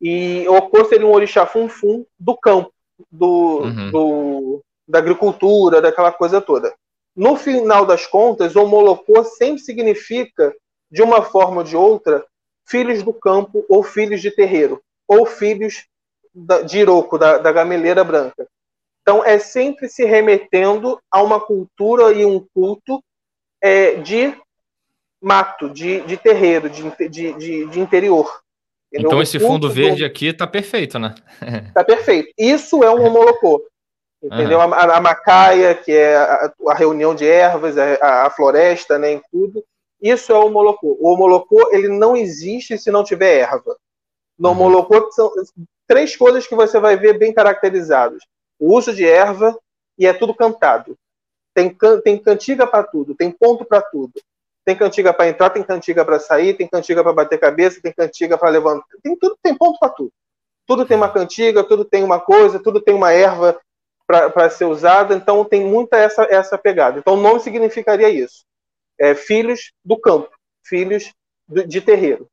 E Okô seria um orixá funfum do campo, do, uhum. do, da agricultura, daquela coisa toda. No final das contas, Omolocô sempre significa, de uma forma ou de outra, filhos do campo ou filhos de terreiro, ou filhos da, de Iroco, da, da gameleira branca. Então, é sempre se remetendo a uma cultura e um culto é, de mato, de, de terreiro, de, de, de, de interior. Entendeu? Então esse fundo verde do... aqui tá perfeito, né? tá perfeito. Isso é um homolocô. Entendeu? Uhum. A, a, macaia, que é a, a reunião de ervas, a, a, floresta, né, em tudo. Isso é o homolocô. O homolocô, ele não existe se não tiver erva. No uhum. homolocô, são três coisas que você vai ver bem caracterizadas. O uso de erva e é tudo cantado. Tem, tem cantiga para tudo, tem ponto para tudo. Tem cantiga para entrar, tem cantiga para sair, tem cantiga para bater cabeça, tem cantiga para levantar. Tem tudo, tem ponto para tudo. Tudo tem uma cantiga, tudo tem uma coisa, tudo tem uma erva para ser usada. Então tem muita essa essa pegada. Então o nome significaria isso. É, filhos do campo, filhos do, de terreiro,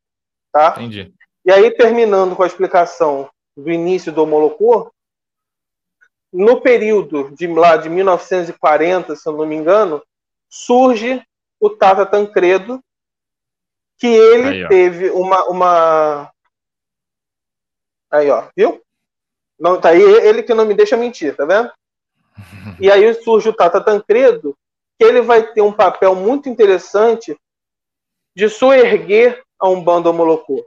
tá? Entendi. E aí terminando com a explicação do início do Molocô, no período de lá de 1940, se eu não me engano, surge o Tata Tancredo, que ele aí, teve uma, uma. Aí, ó, viu? Não, tá aí ele que não me deixa mentir, tá vendo? E aí surge o Tata Tancredo, que ele vai ter um papel muito interessante de soerguer a Umbanda Molocô,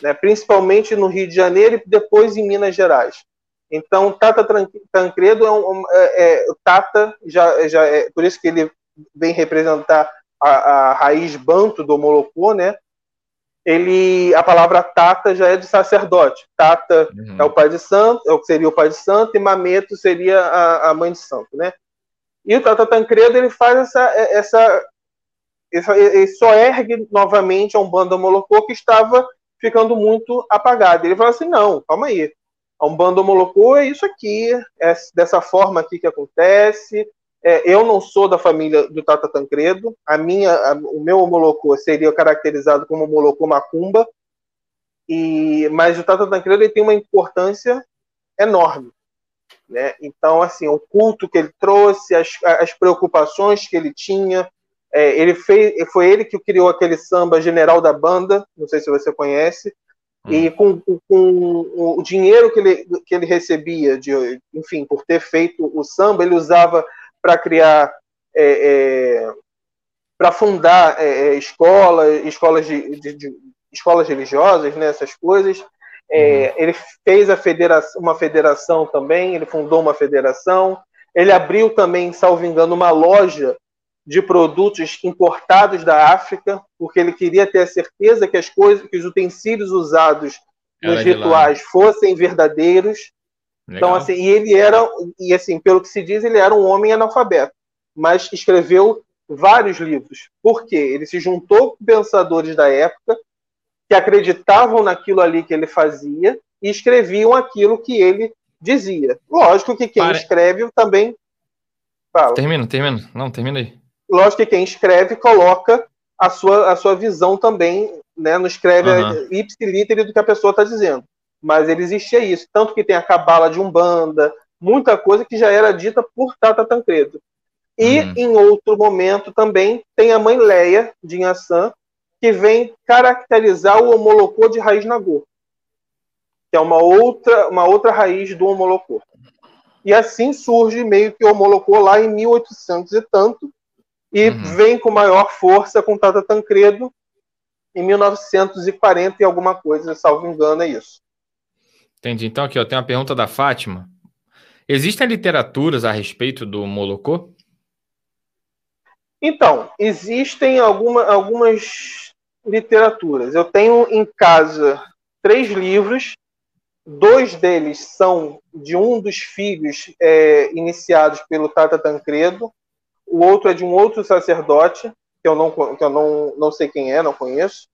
né? principalmente no Rio de Janeiro e depois em Minas Gerais. Então, Tata Tancredo é um, é, é, Tata já, já é por isso que ele vem representar a, a raiz banto do Molocô, né? Ele, a palavra Tata já é de sacerdote. Tata uhum. é o pai de santo, é o que seria o pai de santo, e Mameto seria a, a mãe de santo, né? E o Tata Tancredo ele faz essa, essa, essa ele só ergue novamente a Umbanda Molocô que estava ficando muito apagada. Ele fala assim, não, calma aí, a Umbanda Molocô é isso aqui, é dessa forma aqui que acontece, é, eu não sou da família do Tata Tancredo. A minha, a, o meu homolocô seria caracterizado como homolocô macumba. E, mas o Tata Tancredo ele tem uma importância enorme. Né? Então, assim, o culto que ele trouxe, as, as preocupações que ele tinha, é, ele fez, foi ele que criou aquele samba General da Banda, não sei se você conhece, Hum. E com, com, o dinheiro que ele, que ele recebia, de, enfim, por ter feito o samba, ele usava para criar, é, é, para fundar é, é escolas, escolas, de, de, de, escolas religiosas, né, essas coisas. É, uhum. Ele fez a federação, uma federação também, ele fundou uma federação. Ele abriu também, salvo engano, uma loja de produtos importados da África, porque ele queria ter a certeza que as coisas, que os utensílios usados nos rituais fossem verdadeiros. Então, Legal. Então, assim, e ele era, e assim, pelo que se diz, ele era um homem analfabeto, mas escreveu vários livros. Por quê? Ele se juntou com pensadores da época que acreditavam naquilo ali que ele fazia e escreviam aquilo que ele dizia. Lógico que quem Pare... escreve também fala. Termina, termina. Não, termina aí lógico que quem escreve coloca a sua, a sua visão também, né? Não escreve uhum. ipsiliter do que a pessoa está dizendo. Mas ele existia isso. Tanto que tem a cabala de Umbanda, muita coisa que já era dita por Tata Tancredo. E uhum. em outro momento também tem a mãe Leia de Inhaçã, que vem caracterizar o homolocô de raiz Nagô, que é uma outra, uma outra raiz do homolocô. E assim surge meio que o homolocô lá em 1800 e tanto, e uhum. vem com maior força com Tata Tancredo em 1940 e alguma coisa, salvo engano, é isso. Entendi. Então aqui, eu tenho uma pergunta da Fátima. Existem literaturas a respeito do Molocô? Então, existem alguma, algumas literaturas. Eu tenho em casa três livros. Dois deles são de um dos filhos é, iniciados pelo Tata Tancredo, o outro é de um outro sacerdote, que eu não, que eu não, não sei quem é, não conheço,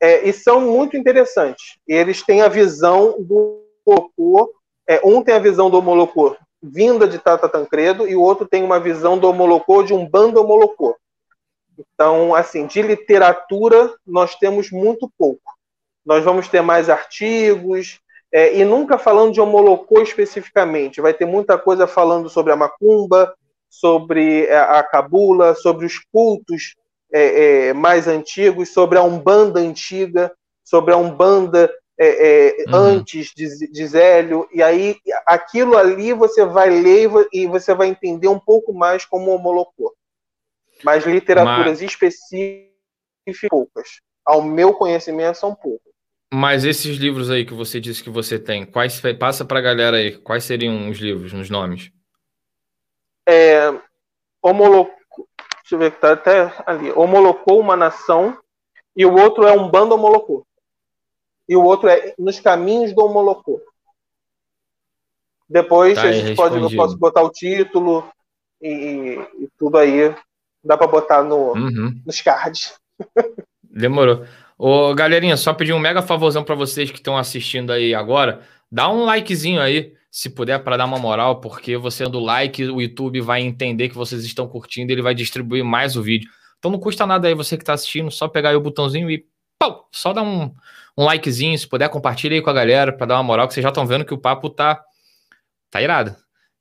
é, e são muito interessantes. Eles têm a visão do Molocô, é, um tem a visão do Molocô vinda de Tata Tancredo, e o outro tem uma visão do Molocô de um bando Molocô. Então, assim, de literatura, nós temos muito pouco. Nós vamos ter mais artigos, é, e nunca falando de Homolocô especificamente. Vai ter muita coisa falando sobre a macumba, sobre é, a cabula, sobre os cultos é, é, mais antigos, sobre a umbanda antiga, sobre a umbanda é, é, uhum. antes de, de Zélio, e aí aquilo ali você vai ler e você vai entender um pouco mais como homolocou. Mas literaturas Mas... específicas, poucas. Ao meu conhecimento, são poucas. Mas esses livros aí que você disse que você tem, quais passa para a galera aí? Quais seriam os livros, os nomes? é, homolocou, deixa eu ver que tá até ali, homolocou uma nação e o outro é um bando homolocou. E o outro é nos caminhos do homolocou. Depois tá a gente pode, eu posso botar o título e, e tudo aí. Dá para botar no, uhum. nos cards. Demorou. Ô, galerinha, só pedir um mega favorzão para vocês que estão assistindo aí agora. Dá um likezinho aí se puder, para dar uma moral, porque você dando like, o YouTube vai entender que vocês estão curtindo ele vai distribuir mais o vídeo. Então não custa nada aí você que está assistindo, só pegar aí o botãozinho e pau, só dar um, um likezinho, se puder, compartilha aí com a galera para dar uma moral, que vocês já estão vendo que o papo tá, tá irado,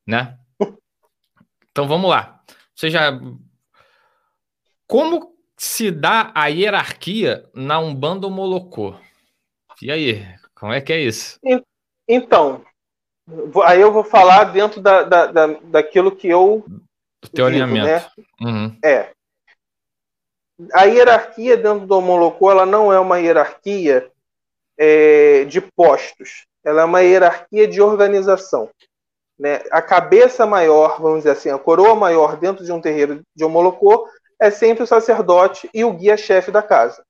né? Então vamos lá. Você já. Como se dá a hierarquia na Umbanda Molocô? E aí, como é que é isso? Então, Aí eu vou falar dentro da, da, da daquilo que eu. Do teu vivo, alinhamento. Né? Uhum. É. A hierarquia dentro do Homolocô, ela não é uma hierarquia é, de postos. Ela é uma hierarquia de organização. Né? A cabeça maior, vamos dizer assim, a coroa maior dentro de um terreiro de Homolocô é sempre o sacerdote e o guia-chefe da casa.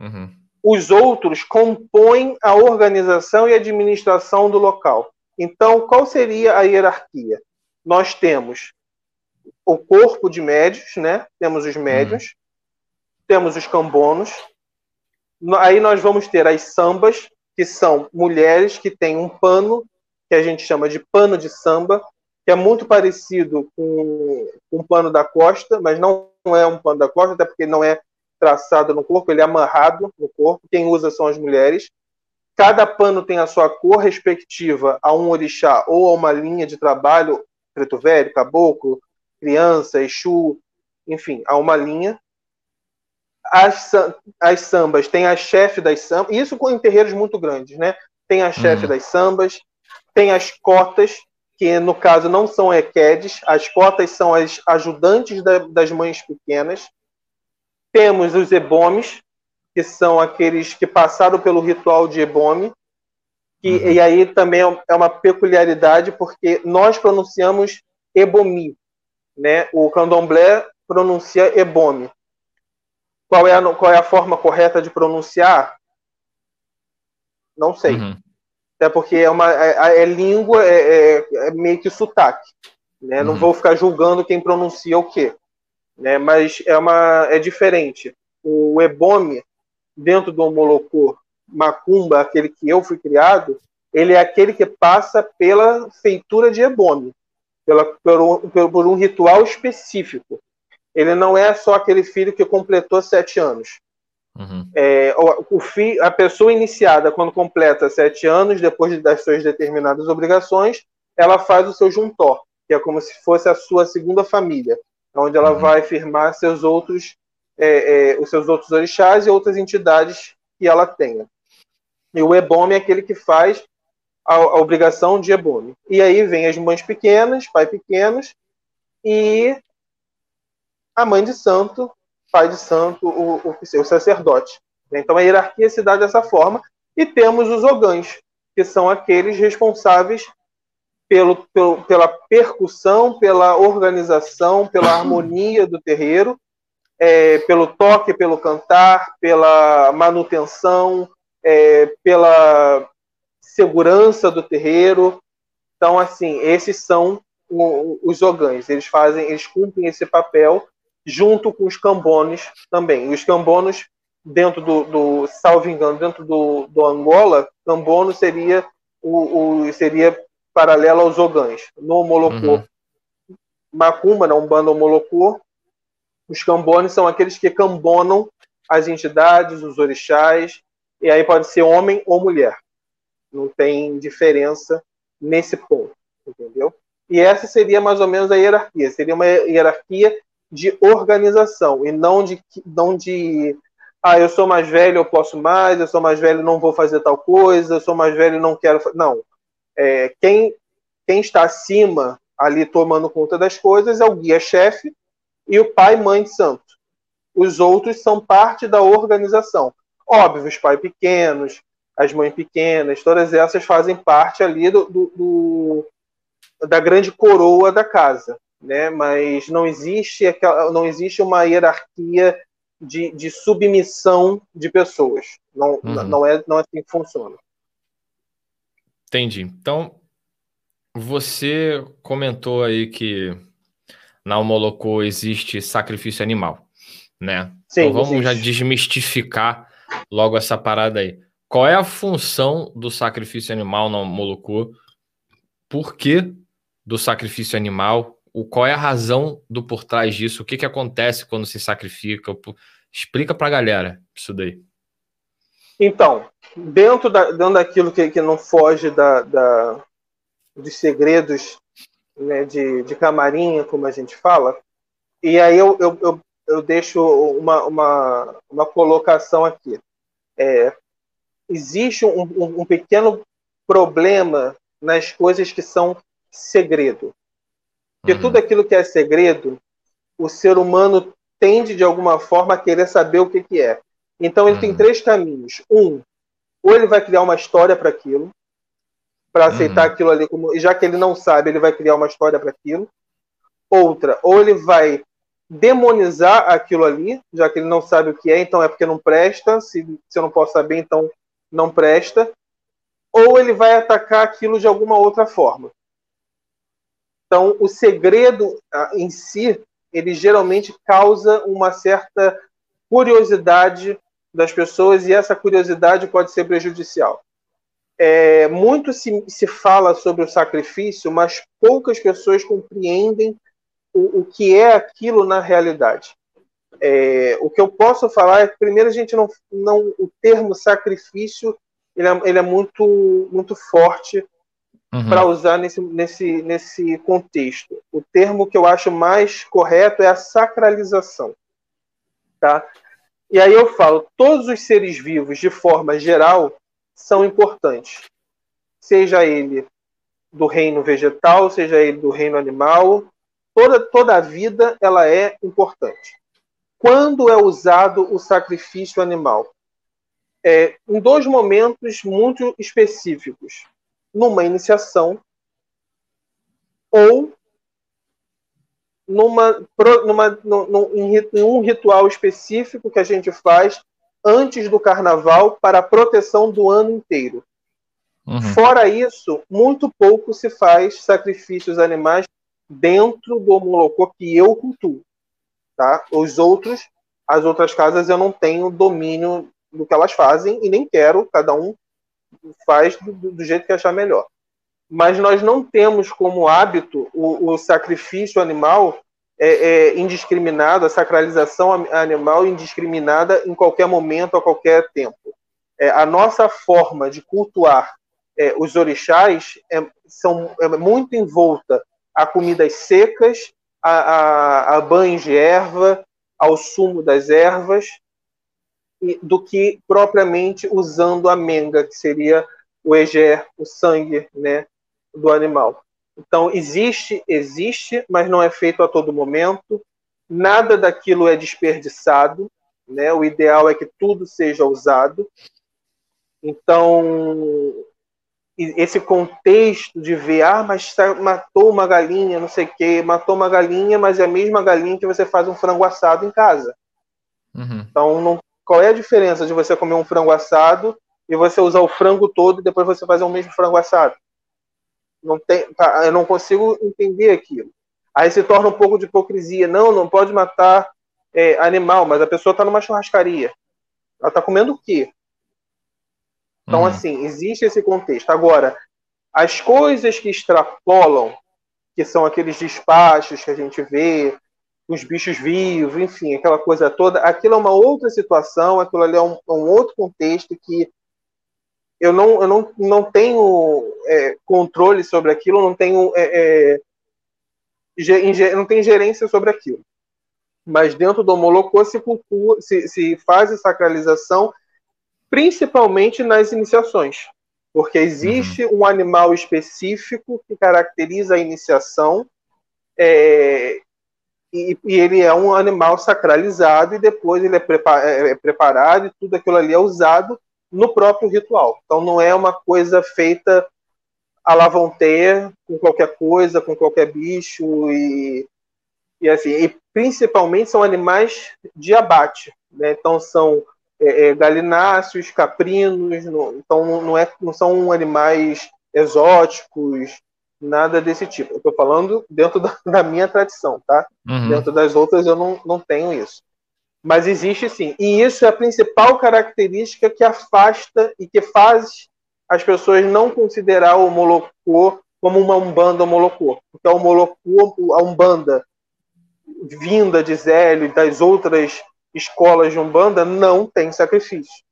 Uhum. Os outros compõem a organização e administração do local. Então, qual seria a hierarquia? Nós temos o corpo de médios, né? Temos os médios, temos os cambonos. Aí nós vamos ter as sambas, que são mulheres que têm um pano, que a gente chama de pano de samba, que é muito parecido com um pano da costa, mas não é um pano da costa, até porque não é traçado no corpo, ele é amarrado no corpo. Quem usa são as mulheres. Cada pano tem a sua cor respectiva a um orixá ou a uma linha de trabalho, preto velho, caboclo, criança, exu, enfim, a uma linha. as, as sambas, tem a chefe das sambas, isso com terreiros muito grandes, né? Tem a chefe uhum. das sambas, tem as cotas, que no caso não são equedes, as cotas são as ajudantes da, das mães pequenas. Temos os ebomes, que são aqueles que passaram pelo ritual de ebome, que, uhum. e aí também é, uma peculiaridade, porque nós pronunciamos ebomi, né? O candomblé pronuncia ebome. Qual é a, qual é a forma correta de pronunciar? Não sei. Uhum. Até porque é, uma, é, é língua, é, é, é, meio que sotaque. Né? Uhum. Não vou ficar julgando quem pronuncia o quê. Né? Mas é, uma, é diferente. O ebome, dentro do homolocô macumba, aquele que eu fui criado, ele é aquele que passa pela feitura de ebome, pela, por, um, por um ritual específico ele não é só aquele filho que completou sete anos. Uhum. É, o, o fi, a pessoa iniciada, quando completa sete anos, depois das suas determinadas obrigações, ela faz o seu juntó, que é como se fosse a sua segunda família, onde ela uhum. vai firmar seus outros, é, é, os seus outros orixás e outras entidades que ela tenha. E o ebome é aquele que faz a, a obrigação de ebome. E aí vem as mães pequenas, pai pequenos, e a mãe de santo, pai de santo, o, o, o sacerdote. Então a hierarquia se dá dessa forma. E temos os ogãs, que são aqueles responsáveis pelo, pelo, pela percussão, pela organização, pela harmonia do terreiro, é, pelo toque, pelo cantar, pela manutenção, é, pela segurança do terreiro. Então, assim, esses são os ogãs. Eles fazem, eles cumprem esse papel junto com os cambones também. Os cambonos, dentro do, do salvo engano, dentro do, do Angola, cambono seria, o, o, seria paralelo aos ogãs. No Molocô, uhum. Macumba, na Umbanda Molocô, os cambones são aqueles que cambonam as entidades, os orixás, e aí pode ser homem ou mulher. Não tem diferença nesse ponto, entendeu? E essa seria mais ou menos a hierarquia. Seria uma hierarquia de organização e não de, não de ah, eu sou mais velho, eu posso mais, eu sou mais velho, não vou fazer tal coisa, eu sou mais velho, não quero. Não. É, quem, quem está acima, ali tomando conta das coisas, é o guia-chefe e o pai, mãe de santo. Os outros são parte da organização. Óbvio, os pais pequenos, as mães pequenas, todas essas fazem parte ali do, do, do da grande coroa da casa né? Mas não existe aquela, não existe uma hierarquia de, de submissão de pessoas. Não, uhum. não é não é assim que funciona. Entendi. Então, você comentou aí que na Homolocô existe sacrifício animal, né? Sim, então vamos existe. já desmistificar logo essa parada aí. Qual é a função do sacrifício animal na Homolocô? Por que do sacrifício animal? o, qual é a razão do por trás disso? O que, que acontece quando se sacrifica? Explica para a galera isso daí. Então, dentro, da, dentro daquilo que, que não foge da, da dos segredos né, de, de camarinha, como a gente fala, e aí eu, eu, eu, eu deixo uma, uma, uma colocação aqui. É, existe um, um, um pequeno problema nas coisas que são segredo. Porque uhum. tudo aquilo que é segredo, o ser humano tende de alguma forma a querer saber o que, que é. Então ele uhum. tem três caminhos. Um, ou ele vai criar uma história para aquilo, para aceitar uhum. aquilo ali como, e já que ele não sabe, ele vai criar uma história para aquilo. Outra, ou ele vai demonizar aquilo ali, já que ele não sabe o que é, então é porque não presta. Se, se eu não posso saber, então não presta. Ou ele vai atacar aquilo de alguma outra forma. Então, o segredo ah, em si, ele geralmente causa uma certa curiosidade das pessoas e essa curiosidade pode ser prejudicial. É, muito se, se fala sobre o sacrifício, mas poucas pessoas compreendem o, o que é aquilo na realidade. É, o que eu posso falar é que, primeiro, a gente não, não o termo sacrifício ele é, ele é muito, muito forte uhum. para usar nesse, nesse, nesse contexto. O termo que eu acho mais correto é a sacralização. Tá? E aí eu falo, todos os seres vivos, de forma geral, são importantes. Seja ele do reino vegetal, seja ele do reino animal, toda, toda a vida ela é importante. Quando é usado o sacrifício animal? É, em dois momentos muito específicos. Numa iniciação ou numa, numa, num, em um ritual específico que a gente faz antes do carnaval para a proteção do ano inteiro. Uhum. Fora isso, muito pouco se faz sacrifícios animais dentro do Molocô que eu cultuo. Tá? Os outros, as outras casas, eu não tenho domínio do que elas fazem e nem quero, cada um faz do, do jeito que achar melhor mas nós não temos como hábito o, o sacrifício animal é, é, indiscriminado, a sacralização animal indiscriminada em qualquer momento, a qualquer tempo. É, a nossa forma de cultuar é, os orixás é, são, é muito envolta a comidas secas, a, a, a de erva, ao sumo das ervas, do que propriamente usando a menga, que seria o eger, o sangue, né, do animal. Então, existe, existe, mas não é feito a todo momento. Nada daquilo é desperdiçado. Né? O ideal é que tudo seja usado. Então, esse contexto de ver, ah, mas matou uma galinha, não sei o quê, matou uma galinha, mas é a mesma galinha que você faz um frango assado em casa. Uhum. Então, não, qual é a diferença de você comer um frango assado e você usar o frango todo e depois você fazer o mesmo frango assado? Não tem, tá, eu não consigo entender aquilo. Aí se torna um pouco de hipocrisia. Não, não pode matar é, animal, mas a pessoa está numa churrascaria. Ela está comendo o quê? Então, uhum. assim, existe esse contexto. Agora, as coisas que extrapolam, que são aqueles despachos que a gente vê, os bichos vivos, enfim, aquela coisa toda, aquilo é uma outra situação, aquilo ali é um, um outro contexto que eu não, eu não, não tenho é, controle sobre aquilo, não tenho, é, é, não tenho gerência sobre aquilo. Mas dentro do Molocô se, cultua, se, se faz a sacralização, principalmente nas iniciações. Porque existe uhum. um animal específico que caracteriza a iniciação, é, e, e, ele é um animal sacralizado, e depois ele é, é, é preparado, e tudo aquilo ali é usado no próprio ritual. Então não é uma coisa feita à la com qualquer coisa, com qualquer bicho e, e assim, e principalmente são animais de abate, né? Então são é, é, galináceos, caprinos, não, então não, é, não são animais exóticos, nada desse tipo. Eu estou falando dentro da, da, minha tradição, tá? Uhum. Dentro das outras eu não, não tenho isso. Mas existe sim. E isso é a principal característica que afasta e que faz as pessoas não considerar o Molocô como uma Umbanda Molocô. Porque o Molocô, a Umbanda vinda de Zélio e das outras escolas de Umbanda não tem sacrifício.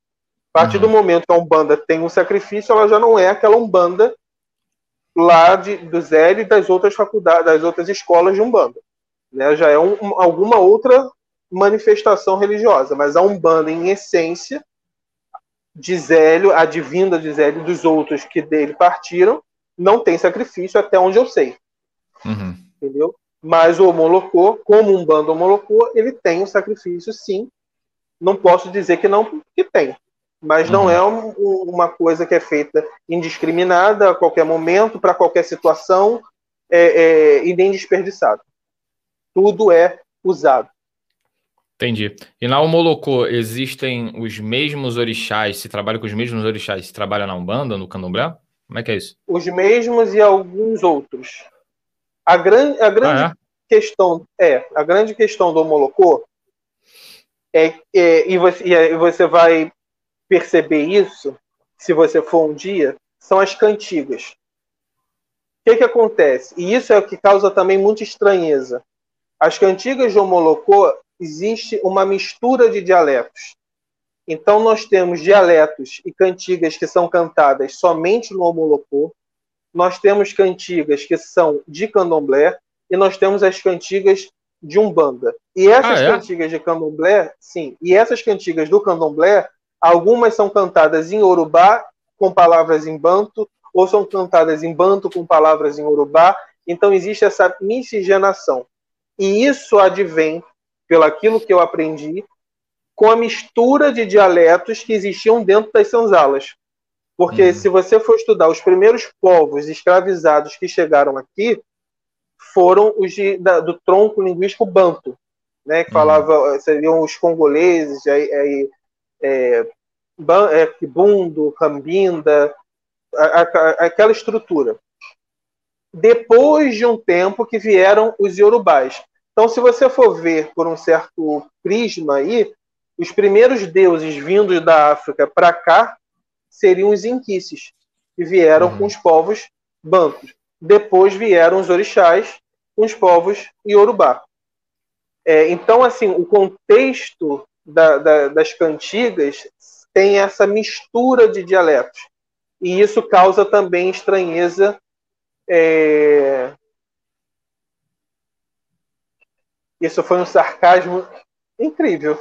A partir uhum. do momento que a Umbanda tem um sacrifício, ela já não é aquela Umbanda lá de, do Zélio e das outras faculdades, das outras escolas de Umbanda. Né? Já é um, alguma outra manifestação religiosa, mas a Umbanda, em essência, de Zélio, a divinda de Zélio dos outros que dele partiram, não tem sacrifício até onde eu sei. Uhum. Entendeu? Mas o Molocô, como um bando Molocô, ele tem um sacrifício, sim. Não posso dizer que não, que tem. Mas uhum. não é um, uma coisa que é feita indiscriminada a qualquer momento, para qualquer situação, é, é, e nem desperdiçado. Tudo é usado. Entendi. E na Umolocô existem os mesmos orixás, se trabalha com os mesmos orixás, se trabalha na Umbanda, no Candomblé? Como é que é isso? Os mesmos e alguns outros. A, gran, a grande ah, é? questão é, a grande questão do Molocô é, é e, você, e você vai perceber isso se você for um dia, são as cantigas. O que, que acontece? E isso é o que causa também muita estranheza. As cantigas de Omolocô existe uma mistura de dialetos. Então, nós temos dialetos e cantigas que são cantadas somente no Omolocô, nós temos cantigas que são de candomblé, e nós temos as cantigas de Umbanda. E essas ah, é? cantigas de candomblé, sim, e essas cantigas do candomblé, algumas são cantadas em Urubá com palavras em banto, ou são cantadas em banto com palavras em Urubá. Então existe essa miscigenação. E isso advém, pelo aquilo que eu aprendi, com a mistura de dialetos que existiam dentro das senzalas. Porque uhum. se você for estudar os primeiros povos escravizados que chegaram aqui, foram os de, da, do tronco linguístico banto, né, que uhum. falava, seriam os congoleses, aí, aí é, é, Kibundo, Cambinda, a, a, aquela estrutura. Depois de um tempo que vieram os iorubás. Então, se você for ver por um certo prisma aí, os primeiros deuses vindos da África para cá seriam os inquices, que vieram uhum. com os povos bantos. Depois vieram os orixás com os povos iorubá. É, então, assim, o contexto da, da, das cantigas tem essa mistura de dialetos. E isso causa também estranheza. É... Isso foi um sarcasmo incrível.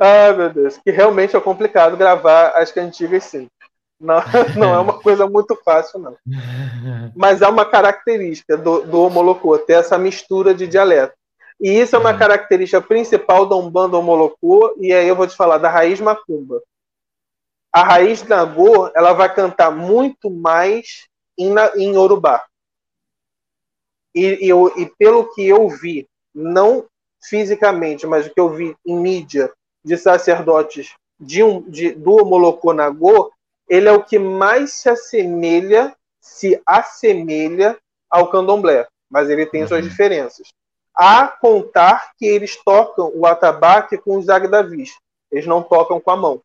Ah, meu Deus, que realmente é complicado gravar as cantigas sim. Não, não é uma coisa muito fácil, não. Mas é uma característica do, do Homolocô, ter essa mistura de dialeto. E isso é uma uhum. característica principal da Umbanda Homolocô, e aí eu vou te falar da raiz macumba. A raiz Nagô, ela vai cantar muito mais em, em Urubá. E, e, eu, e pelo que eu vi, não fisicamente, mas o que eu vi em mídia de sacerdotes de um, de, do Homolocô Nagô, ele é o que mais se assemelha, se assemelha ao candomblé, mas ele tem uhum. suas diferenças. A contar que eles tocam o atabaque com os agdavis, eles não tocam com a mão.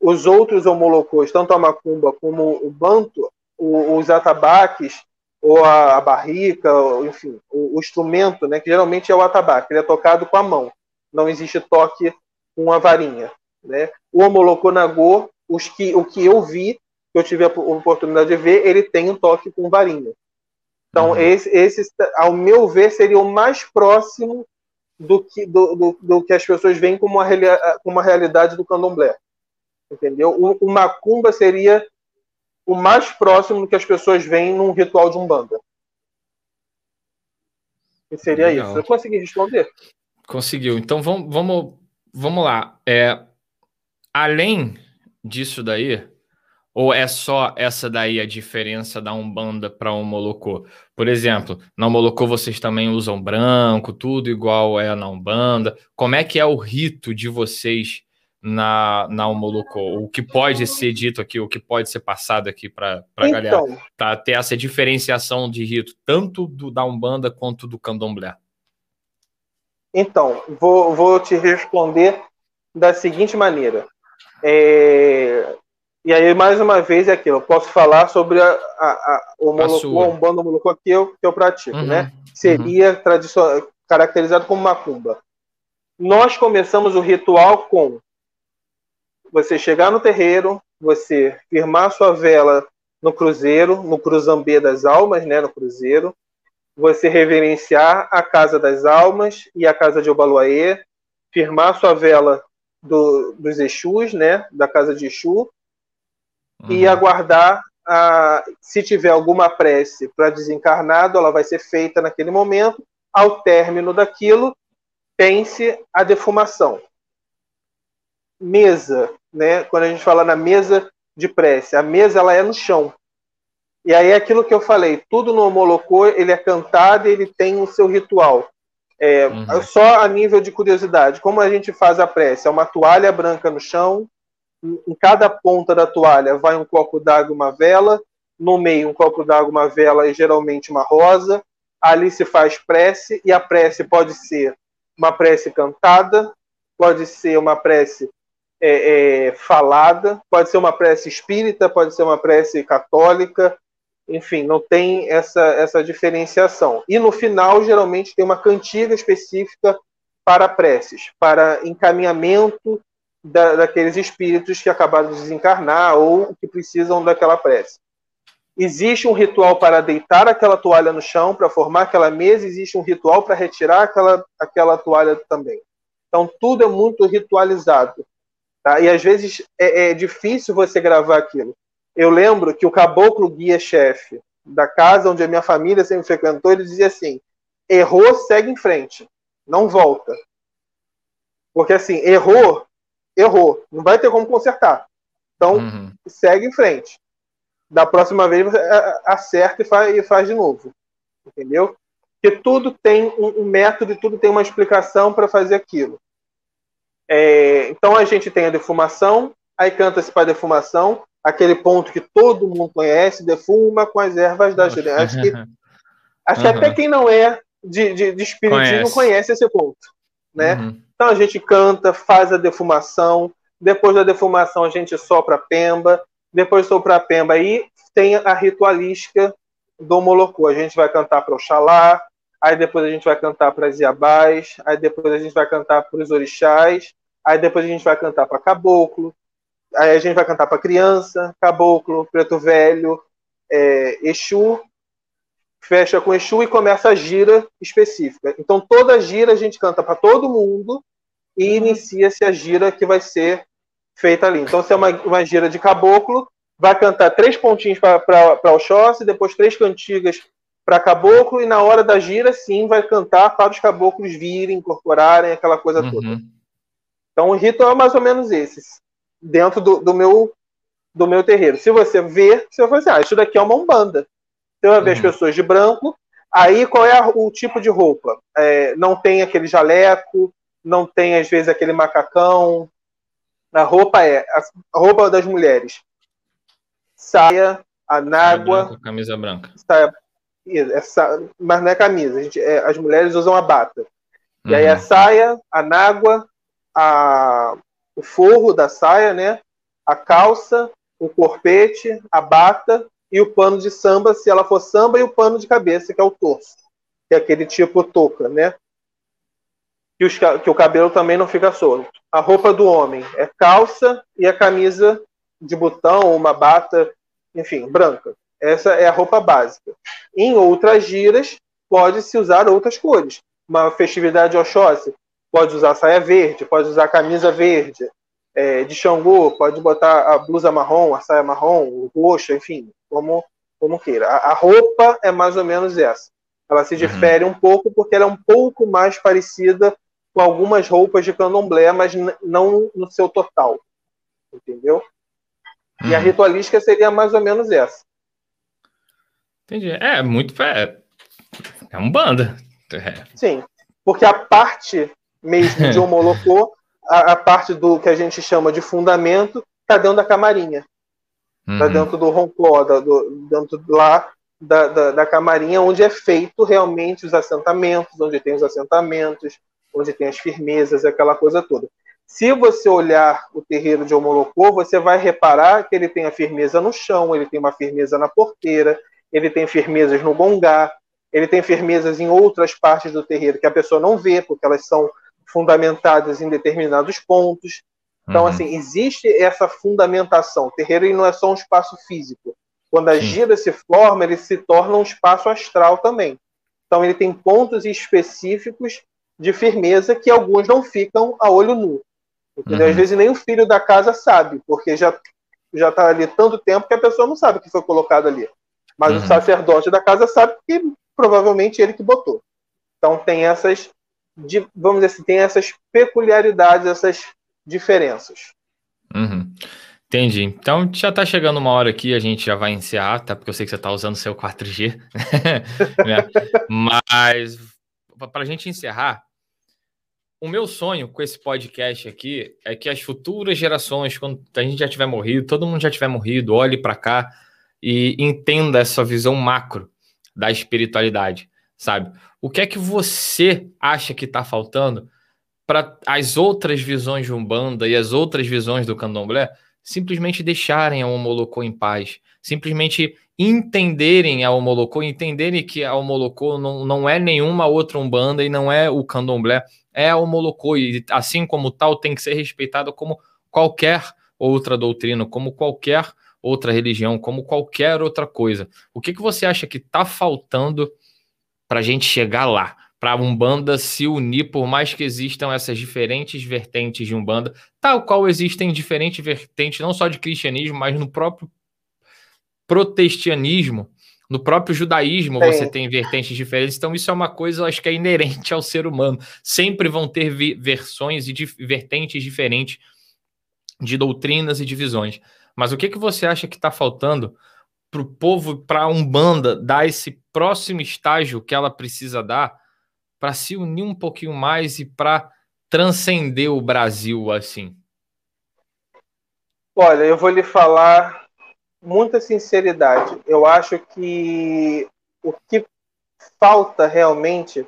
Os outros homolocôs, tanto a macumba como o banto, o, os atabaques, ou a, a barrica, ou, enfim, o, o, instrumento, né, que geralmente é o atabaque, ele é tocado com a mão. Não existe toque com a varinha. Né? O homoloconagô, os que, o que eu vi, que eu tive a oportunidade de ver, ele tem um toque com varinha. Então, uhum. esse, esse, ao meu ver, seria o mais próximo do que, do, do, do que as pessoas veem como uma, como uma realidade do candomblé. Entendeu? O, o macumba seria o mais próximo do que as pessoas veem num ritual de umbanda. E seria Legal. isso. Eu consegui responder? Conseguiu. Então vamos, vamos, vamos lá. É, além disso daí, ou é só essa daí a diferença da Umbanda para o Molocô? Por exemplo, na Molocô vocês também usam branco, tudo igual é na Umbanda. Como é que é o rito de vocês na, na Umolocô? O que pode ser dito aqui, o que pode ser passado aqui para a então, galera? Tá, ter essa diferenciação de rito, tanto do, da Umbanda quanto do Candomblé. Então, vou, vou te responder da seguinte maneira. É... E aí, mais uma vez, é aquilo. Eu posso falar sobre a, a, a, o Molocô, a Umbanda Molocô que eu, que eu pratico, uhum, né? Seria uhum. caracterizado como macumba. Nós começamos o ritual com você chegar no terreiro, você firmar sua vela no cruzeiro, no cruzambê das almas, né, no cruzeiro, você reverenciar a casa das almas e a casa de Obaluaê, firmar sua vela do, dos Exus, né, da casa de Exu, uhum. e aguardar a, se tiver alguma prece para desencarnado, ela vai ser feita naquele momento. Ao término daquilo, pense a defumação mesa, né? Quando a gente fala na mesa de prece, a mesa ela é no chão. E aí aquilo que eu falei, tudo no homolocô, ele é cantado e ele tem o seu ritual. É, uhum. Só a nível de curiosidade, como a gente faz a prece? É uma toalha branca no chão, em cada ponta da toalha vai um copo d'água uma vela, no meio um copo d'água uma vela e geralmente uma rosa. Ali se faz prece, e a prece pode ser uma prece cantada, pode ser uma prece é, é, falada, pode ser uma prece espírita, pode ser uma prece católica, enfim, não tem essa, essa diferenciação. E no final, geralmente, tem uma cantiga específica para preces, para encaminhamento da, daqueles espíritos que acabaram de desencarnar ou que precisam daquela prece. existe um ritual para deitar aquela toalha no chão, para formar aquela mesa, existe um ritual para retirar aquela, aquela toalha também. Então, tudo é muito ritualizado. Tá? E às vezes é, é difícil você gravar aquilo. Eu lembro que o caboclo guia-chefe da casa onde a minha família sempre frequentou, ele dizia assim: errou, segue em frente, não volta. Porque assim, errou, errou, não vai ter como consertar. Então, uhum. segue em frente. Da próxima vez você acerta e faz, e faz de novo. Entendeu? Porque tudo tem um, um método e tudo tem uma explicação para fazer aquilo. É, então a gente tem a defumação, aí canta-se para defumação, aquele ponto que todo mundo conhece, defuma com as ervas da gira. Acho que, acho que uhum. até quem não é de, de, de espiritismo conhece. conhece esse ponto. Né? Uhum. Então a gente canta, faz a defumação, depois da defumação a gente sopra a pemba, depois de soprar a pemba aí tem a ritualística do Molocô. A gente vai cantar para Oxalá, aí depois a gente vai cantar para as Iabás, aí depois a gente vai cantar para os orixás, aí depois a gente vai cantar para Caboclo, aí a gente vai cantar para criança, Caboclo, Preto Velho, é, Exu, fecha com Exu e começa a gira específica. Então toda a gira a gente canta para todo mundo e uhum. inicia-se a gira que vai ser feita ali. Então se é uma, uma gira de Caboclo, vai cantar três pontinhos para o Oxóssi, depois três cantigas para caboclo e na hora da gira, sim, vai cantar para os caboclos virem, incorporarem aquela coisa uhum. toda. Então o ritual é mais ou menos esse, dentro do, do, meu do meu terreiro. Se você ver, você vai assim, ah, isso daqui é uma umbanda. Você vai ver as uhum. pessoas de branco, aí qual é o tipo de roupa? É, não tem aquele jaleco, não tem às vezes aquele macacão. A roupa é a roupa das mulheres. Saia, anágua, branca, camisa branca. Saia, essa, mas não é camisa. Gente, é, as mulheres usam a bata. E aí a uhum. saia, a nágua, a, o forro da saia, né? A calça, o corpete, a bata e o pano de samba, se ela for samba, e o pano de cabeça, que é o torso, que é aquele tipo touca, né? Que, os, que o cabelo também não fica solto. A roupa do homem é calça e a camisa de botão, uma bata, enfim, branca. Essa é a roupa básica. Em outras giras, pode-se usar outras cores. Uma festividade Oxóssi, pode usar saia verde, pode usar camisa verde. É, de Xangô, pode botar a blusa marrom, a saia marrom, o roxo, enfim, como, como queira. A, a roupa é mais ou menos essa. Ela se uhum. difere uhum. um pouco porque ela é um pouco mais parecida com algumas roupas de candomblé, mas não no seu total. Entendeu? Uhum. E a uhum. ritualística seria mais ou menos essa. Entendi. É muito. É, é um banda. É. Sim. Porque a parte mesmo de homolocô, a, a, parte do que a gente chama de fundamento, está dentro da camarinha. Está uhum. dentro do roncló, da, do, dentro lá da, da, da, camarinha, onde é feito realmente os assentamentos, onde tem os assentamentos, onde tem as firmezas, aquela coisa toda. Se você olhar o terreiro de Omolocô, você vai reparar que ele tem a firmeza no chão, ele tem uma firmeza na porteira, ele tem firmezas no gongá, ele tem firmezas em outras partes do terreiro que a pessoa não vê, porque elas são fundamentadas em determinados pontos. Então, uhum. assim, existe essa fundamentação. O terreiro não é só um espaço físico. Quando a gira se forma, ele se torna um espaço astral também. Então, ele tem pontos específicos de firmeza que alguns não ficam a olho nu. Uhum. Às vezes nem o filho da casa sabe, porque já já está ali tanto tempo que a pessoa não sabe o que foi colocado ali. Mas uhum. o sacerdote da casa sabe que provavelmente ele que botou. Então tem essas, vamos dizer assim, tem essas peculiaridades, essas diferenças. Uhum. Entendi. Então já está chegando uma hora aqui, a gente já vai encerrar, tá? Porque eu sei que você está usando seu 4G. né? Mas para a gente encerrar, o meu sonho com esse podcast aqui é que as futuras gerações, quando a gente já tiver morrido, todo mundo já tiver morrido, olhe para cá e entenda essa visão macro da espiritualidade, sabe? O que é que você acha que está faltando para as outras visões de Umbanda e as outras visões do Candomblé simplesmente deixarem a Homolocô em paz, simplesmente entenderem a Homolocô, entenderem que a Homolocô não, não é nenhuma outra Umbanda e não é o Candomblé, é a Homolocô e assim como tal tem que ser respeitada como qualquer outra doutrina, como qualquer outra religião, como qualquer outra coisa. O que, que você acha que está faltando para a gente chegar lá? Para a Umbanda se unir, por mais que existam essas diferentes vertentes de Umbanda, tal qual existem diferentes vertentes, não só de cristianismo, mas no próprio protestanismo, no próprio judaísmo Sim. você tem vertentes diferentes, então isso é uma coisa, acho que é inerente ao ser humano. Sempre vão ter versões e vertentes diferentes de doutrinas e divisões. Mas o que, que você acha que está faltando para o povo, para a Umbanda, dar esse próximo estágio que ela precisa dar para se unir um pouquinho mais e para transcender o Brasil assim? Olha, eu vou lhe falar muita sinceridade. Eu acho que o que falta realmente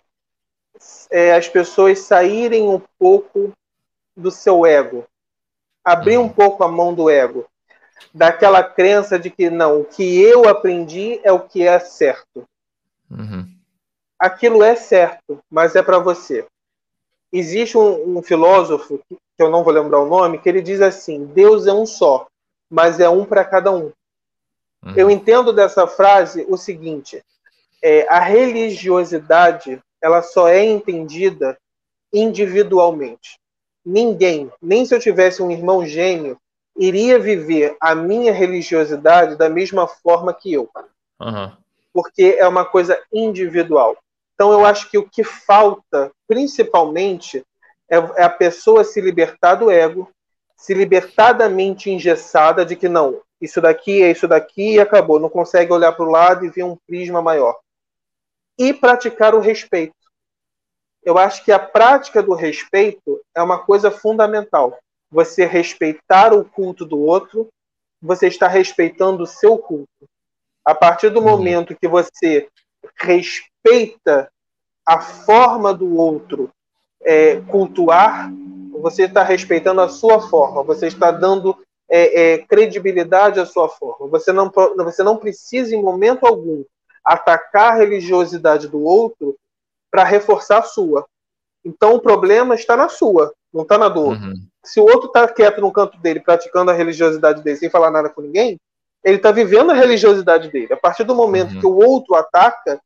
é as pessoas saírem um pouco do seu ego, abrir um uhum. pouco a mão do ego, daquela crença de que não, o que eu aprendi é o que é certo. Uhum. Aquilo é certo, mas é para você. Existe um, um filósofo, que eu não vou lembrar o nome, que ele diz assim: Deus é um só, mas é um para cada um. Uhum. Eu entendo dessa frase o seguinte: é, a religiosidade ela só é entendida individualmente. Ninguém, nem se eu tivesse um irmão gêmeo, iria viver a minha religiosidade da mesma forma que eu. Uhum. Porque é uma coisa individual. Então eu acho que o que falta, principalmente, é, é a pessoa se libertar do ego, se libertar da mente engessada de que não, isso daqui é isso daqui e acabou. Não consegue olhar para o lado e ver um prisma maior. E praticar o respeito. Eu acho que a prática do respeito é uma coisa fundamental. Você respeitar o culto do outro, você está respeitando o seu culto. A partir do uhum. momento que você respeita a forma do outro é, cultuar, você está respeitando a sua forma, você está dando é, é, credibilidade à sua forma. Você não, você não precisa, em momento algum, atacar a religiosidade do outro para reforçar a sua. Então o problema está na sua, não está na do outro. Uhum. Se o outro está quieto no canto dele, praticando a religiosidade dele sem falar nada com ninguém, ele está vivendo a religiosidade dele. A partir do momento uhum. que o outro ataca,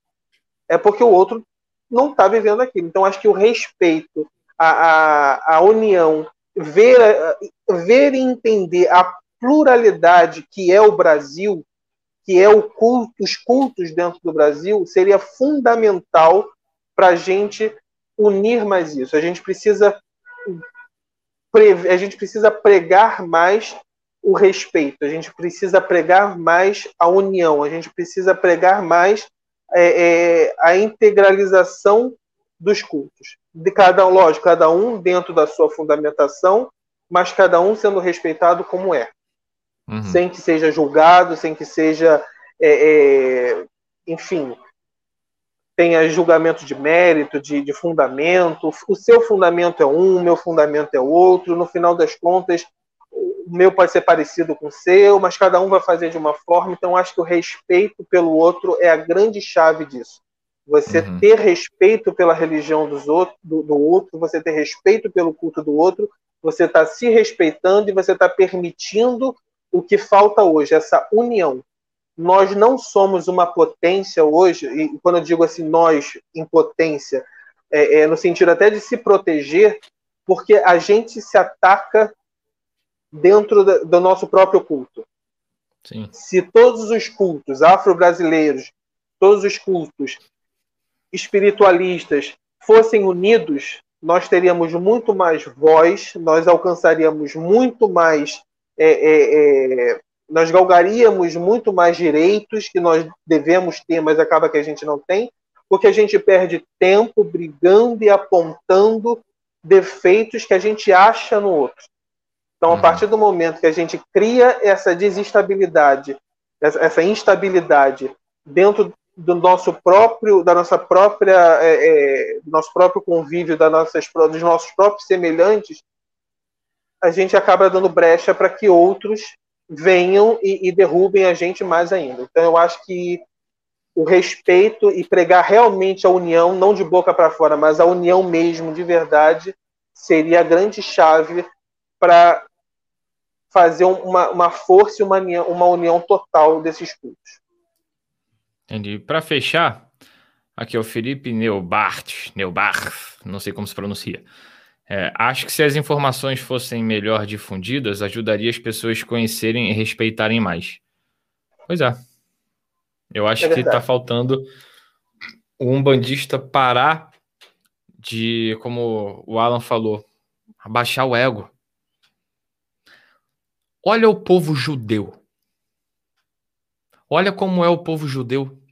é porque o outro não está vivendo aquilo. Então acho que o respeito, a, a, a união, ver, ver e entender a pluralidade que é o Brasil, que é o culto, os cultos dentro do Brasil, seria fundamental para a gente unir mais isso. A gente precisa a gente precisa pregar mais o respeito, a gente precisa pregar mais a união, a gente precisa pregar mais é, é, a integralização dos cultos. De cada um, lógico, cada um dentro da sua fundamentação, mas cada um sendo respeitado como é. Uhum. Sem que seja julgado, sem que seja, é, é, enfim, tenha julgamento de mérito, de, de fundamento. O seu fundamento é um, o meu fundamento é outro. No final das contas, o meu pode ser parecido com o seu, mas cada um vai fazer de uma forma. Então, acho que o respeito pelo outro é a grande chave disso. Você uhum. ter respeito pela religião dos outro, do, do, outro, você ter respeito pelo culto do outro, você está se respeitando e você está permitindo o que falta hoje, essa união. Nós não somos uma potência hoje, e quando eu digo assim, nós em potência, é, é no sentido até de se proteger, porque a gente se ataca dentro do nosso próprio culto. Sim. Se todos os cultos afro-brasileiros, todos os cultos espiritualistas fossem unidos, nós teríamos muito mais voz, nós alcançaríamos muito mais, é, é, é, nós galgaríamos muito mais direitos que nós devemos ter, mas acaba que a gente não tem, porque a gente perde tempo brigando e apontando defeitos que a gente acha no outro. Então, a uhum. partir do momento que a gente cria essa desestabilidade, essa instabilidade dentro do nosso próprio, da nossa própria, é, é, nosso próprio convívio, das nossas, dos nossos próprios semelhantes, a gente acaba dando brecha para que outros venham e, e, derrubem a gente mais ainda. Então, eu acho que o respeito e pregar realmente a união, não de boca para fora, mas a união mesmo, de verdade, seria a grande chave para fazer uma, uma força e uma, uma união total desses cultos. Entendi. Para fechar, aqui é o Felipe Neubart, Neubart, não sei como se pronuncia. É, acho que se as informações fossem melhor difundidas, ajudaria as pessoas a conhecerem e respeitarem mais. Pois é. Eu acho é que está faltando um bandista parar de, como o Alan falou, abaixar o ego. Olha o povo judeu. Olha como é o povo judeu.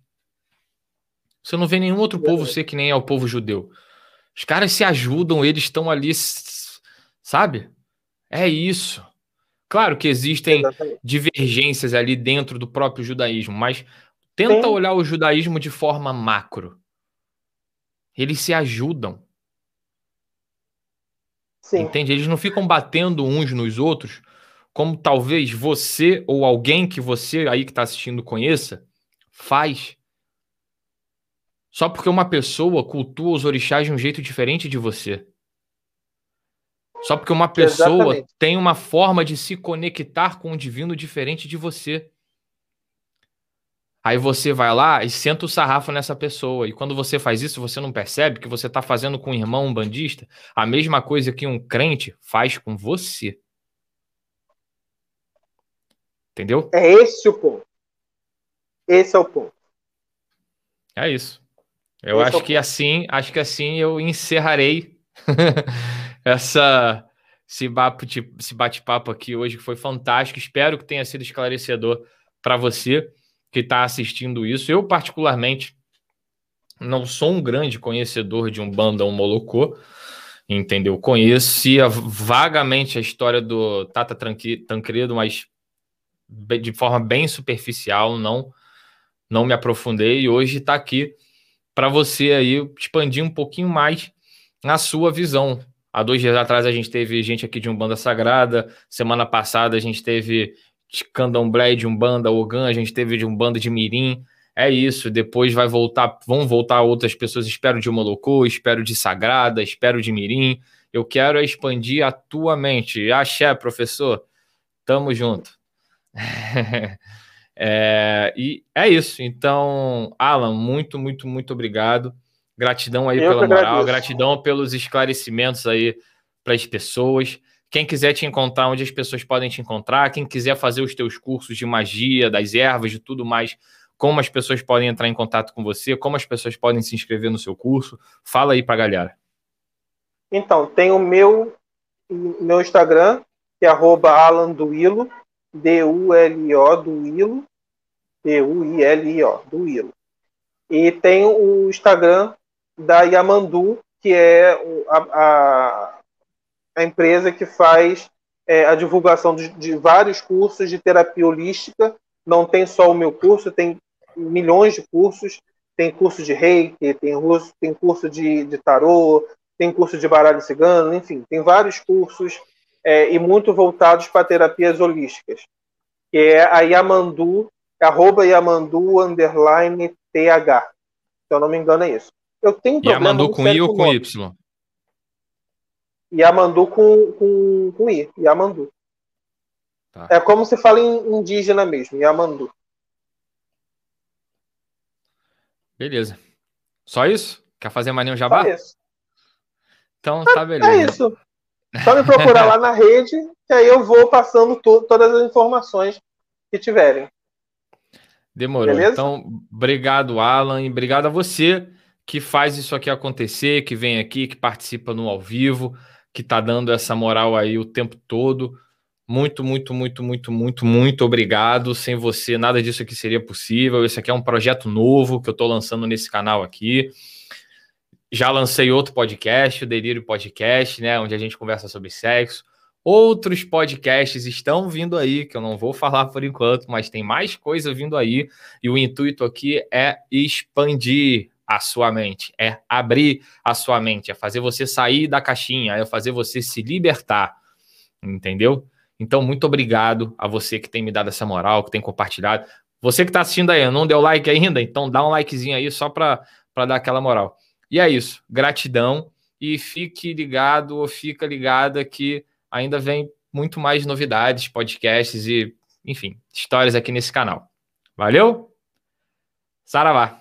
Você não vê nenhum outro povo ser que nem é o povo judeu. Os caras se ajudam, eles estão ali, sabe? É isso. Claro que existem divergências ali dentro do próprio judaísmo, mas tenta Sim. olhar o judaísmo de forma macro. Eles se ajudam. Sim. Entende? Eles não ficam batendo uns nos outros, como talvez você ou alguém que você aí que está assistindo conheça, faz. Só porque uma pessoa cultua os orixás de um jeito diferente de você. Só porque uma pessoa Exatamente. tem uma forma de se conectar com o divino diferente de você. Aí você vai lá e senta o sarrafo nessa pessoa. E quando você faz isso, você não percebe que você está fazendo com um irmão um bandista a mesma coisa que um crente faz com você. Entendeu? É esse o ponto. Esse é o ponto. É isso. Eu esse acho é que assim, acho que assim eu encerrarei essa esse bate-papo aqui hoje que foi fantástico. Espero que tenha sido esclarecedor para você que está assistindo isso. Eu, particularmente, não sou um grande conhecedor de um banda um molocô, entendeu? Conhecia vagamente a história do Tata Tancredo, mas de forma bem superficial, não não me aprofundei e hoje está aqui para você aí expandir um pouquinho mais a sua visão. Há dois dias atrás a gente teve gente aqui de um banda sagrada, semana passada a gente teve de candomblé, de umbanda, ogan, a gente teve de umbanda de mirim. É isso, depois vai voltar, vão voltar outras pessoas, espero de Molocô, espero de Sagrada, espero de Mirim. Eu quero é expandir a tua mente. Axé, professor. Tamo junto. é, e é isso. Então, Alan, muito, muito, muito obrigado. Gratidão aí Eu pela moral, gratidão pelos esclarecimentos aí para as pessoas. Quem quiser te encontrar, onde as pessoas podem te encontrar, quem quiser fazer os teus cursos de magia, das ervas, de tudo mais, como as pessoas podem entrar em contato com você, como as pessoas podem se inscrever no seu curso. Fala aí para a galera. Então, tem o meu, meu Instagram, que é arroba Alan Duilo, D-U-L-I-O, Duilo, D-U-I-L-I-O, Duilo. E tem o Instagram da Yamandu, que é a, a a empresa que faz é, a divulgação de, de, vários cursos de terapia holística. Não tem só o meu curso, tem milhões de cursos. Tem curso de reiki, tem, curso, tem curso de, de tarô, tem curso de baralho cigano, enfim, tem vários cursos é, e muito voltados para terapias holísticas. Que é a Yamandu, arroba Yamandu underline TH. Se eu não me engano, é isso. Eu tenho problema Yamandu com I ou com Y? Yamandu com, com, com I, Yamandu. Tá. É como se fala em indígena mesmo, Yamandu. Beleza. Só isso? Quer fazer mais nenhum jabá? Só isso. Então tá beleza. É isso. Só me procurar lá na rede, que aí eu vou passando todas as informações que tiverem. Demorou. Beleza? Então, obrigado, Alan, e obrigado a você que faz isso aqui acontecer, que vem aqui, que participa no ao vivo que está dando essa moral aí o tempo todo. Muito, muito, muito, muito, muito, muito obrigado. Sem você, nada disso aqui seria possível. Esse aqui é um projeto novo que eu estou lançando nesse canal aqui. Já lancei outro podcast, o Delírio Podcast, né? Onde a gente conversa sobre sexo. Outros podcasts estão vindo aí, que eu não vou falar por enquanto, mas tem mais coisa vindo aí. E o intuito aqui é expandir a sua mente, é abrir a sua mente, é fazer você sair da caixinha, é fazer você se libertar, entendeu? Então, muito obrigado a você que tem me dado essa moral, que tem compartilhado. Você que está assistindo aí, não deu like ainda? Então dá um likezinho aí só para dar aquela moral. E é isso, gratidão e fique ligado ou fica ligada que ainda vem muito mais novidades, podcasts e, enfim, histórias aqui nesse canal. Valeu? Saravá!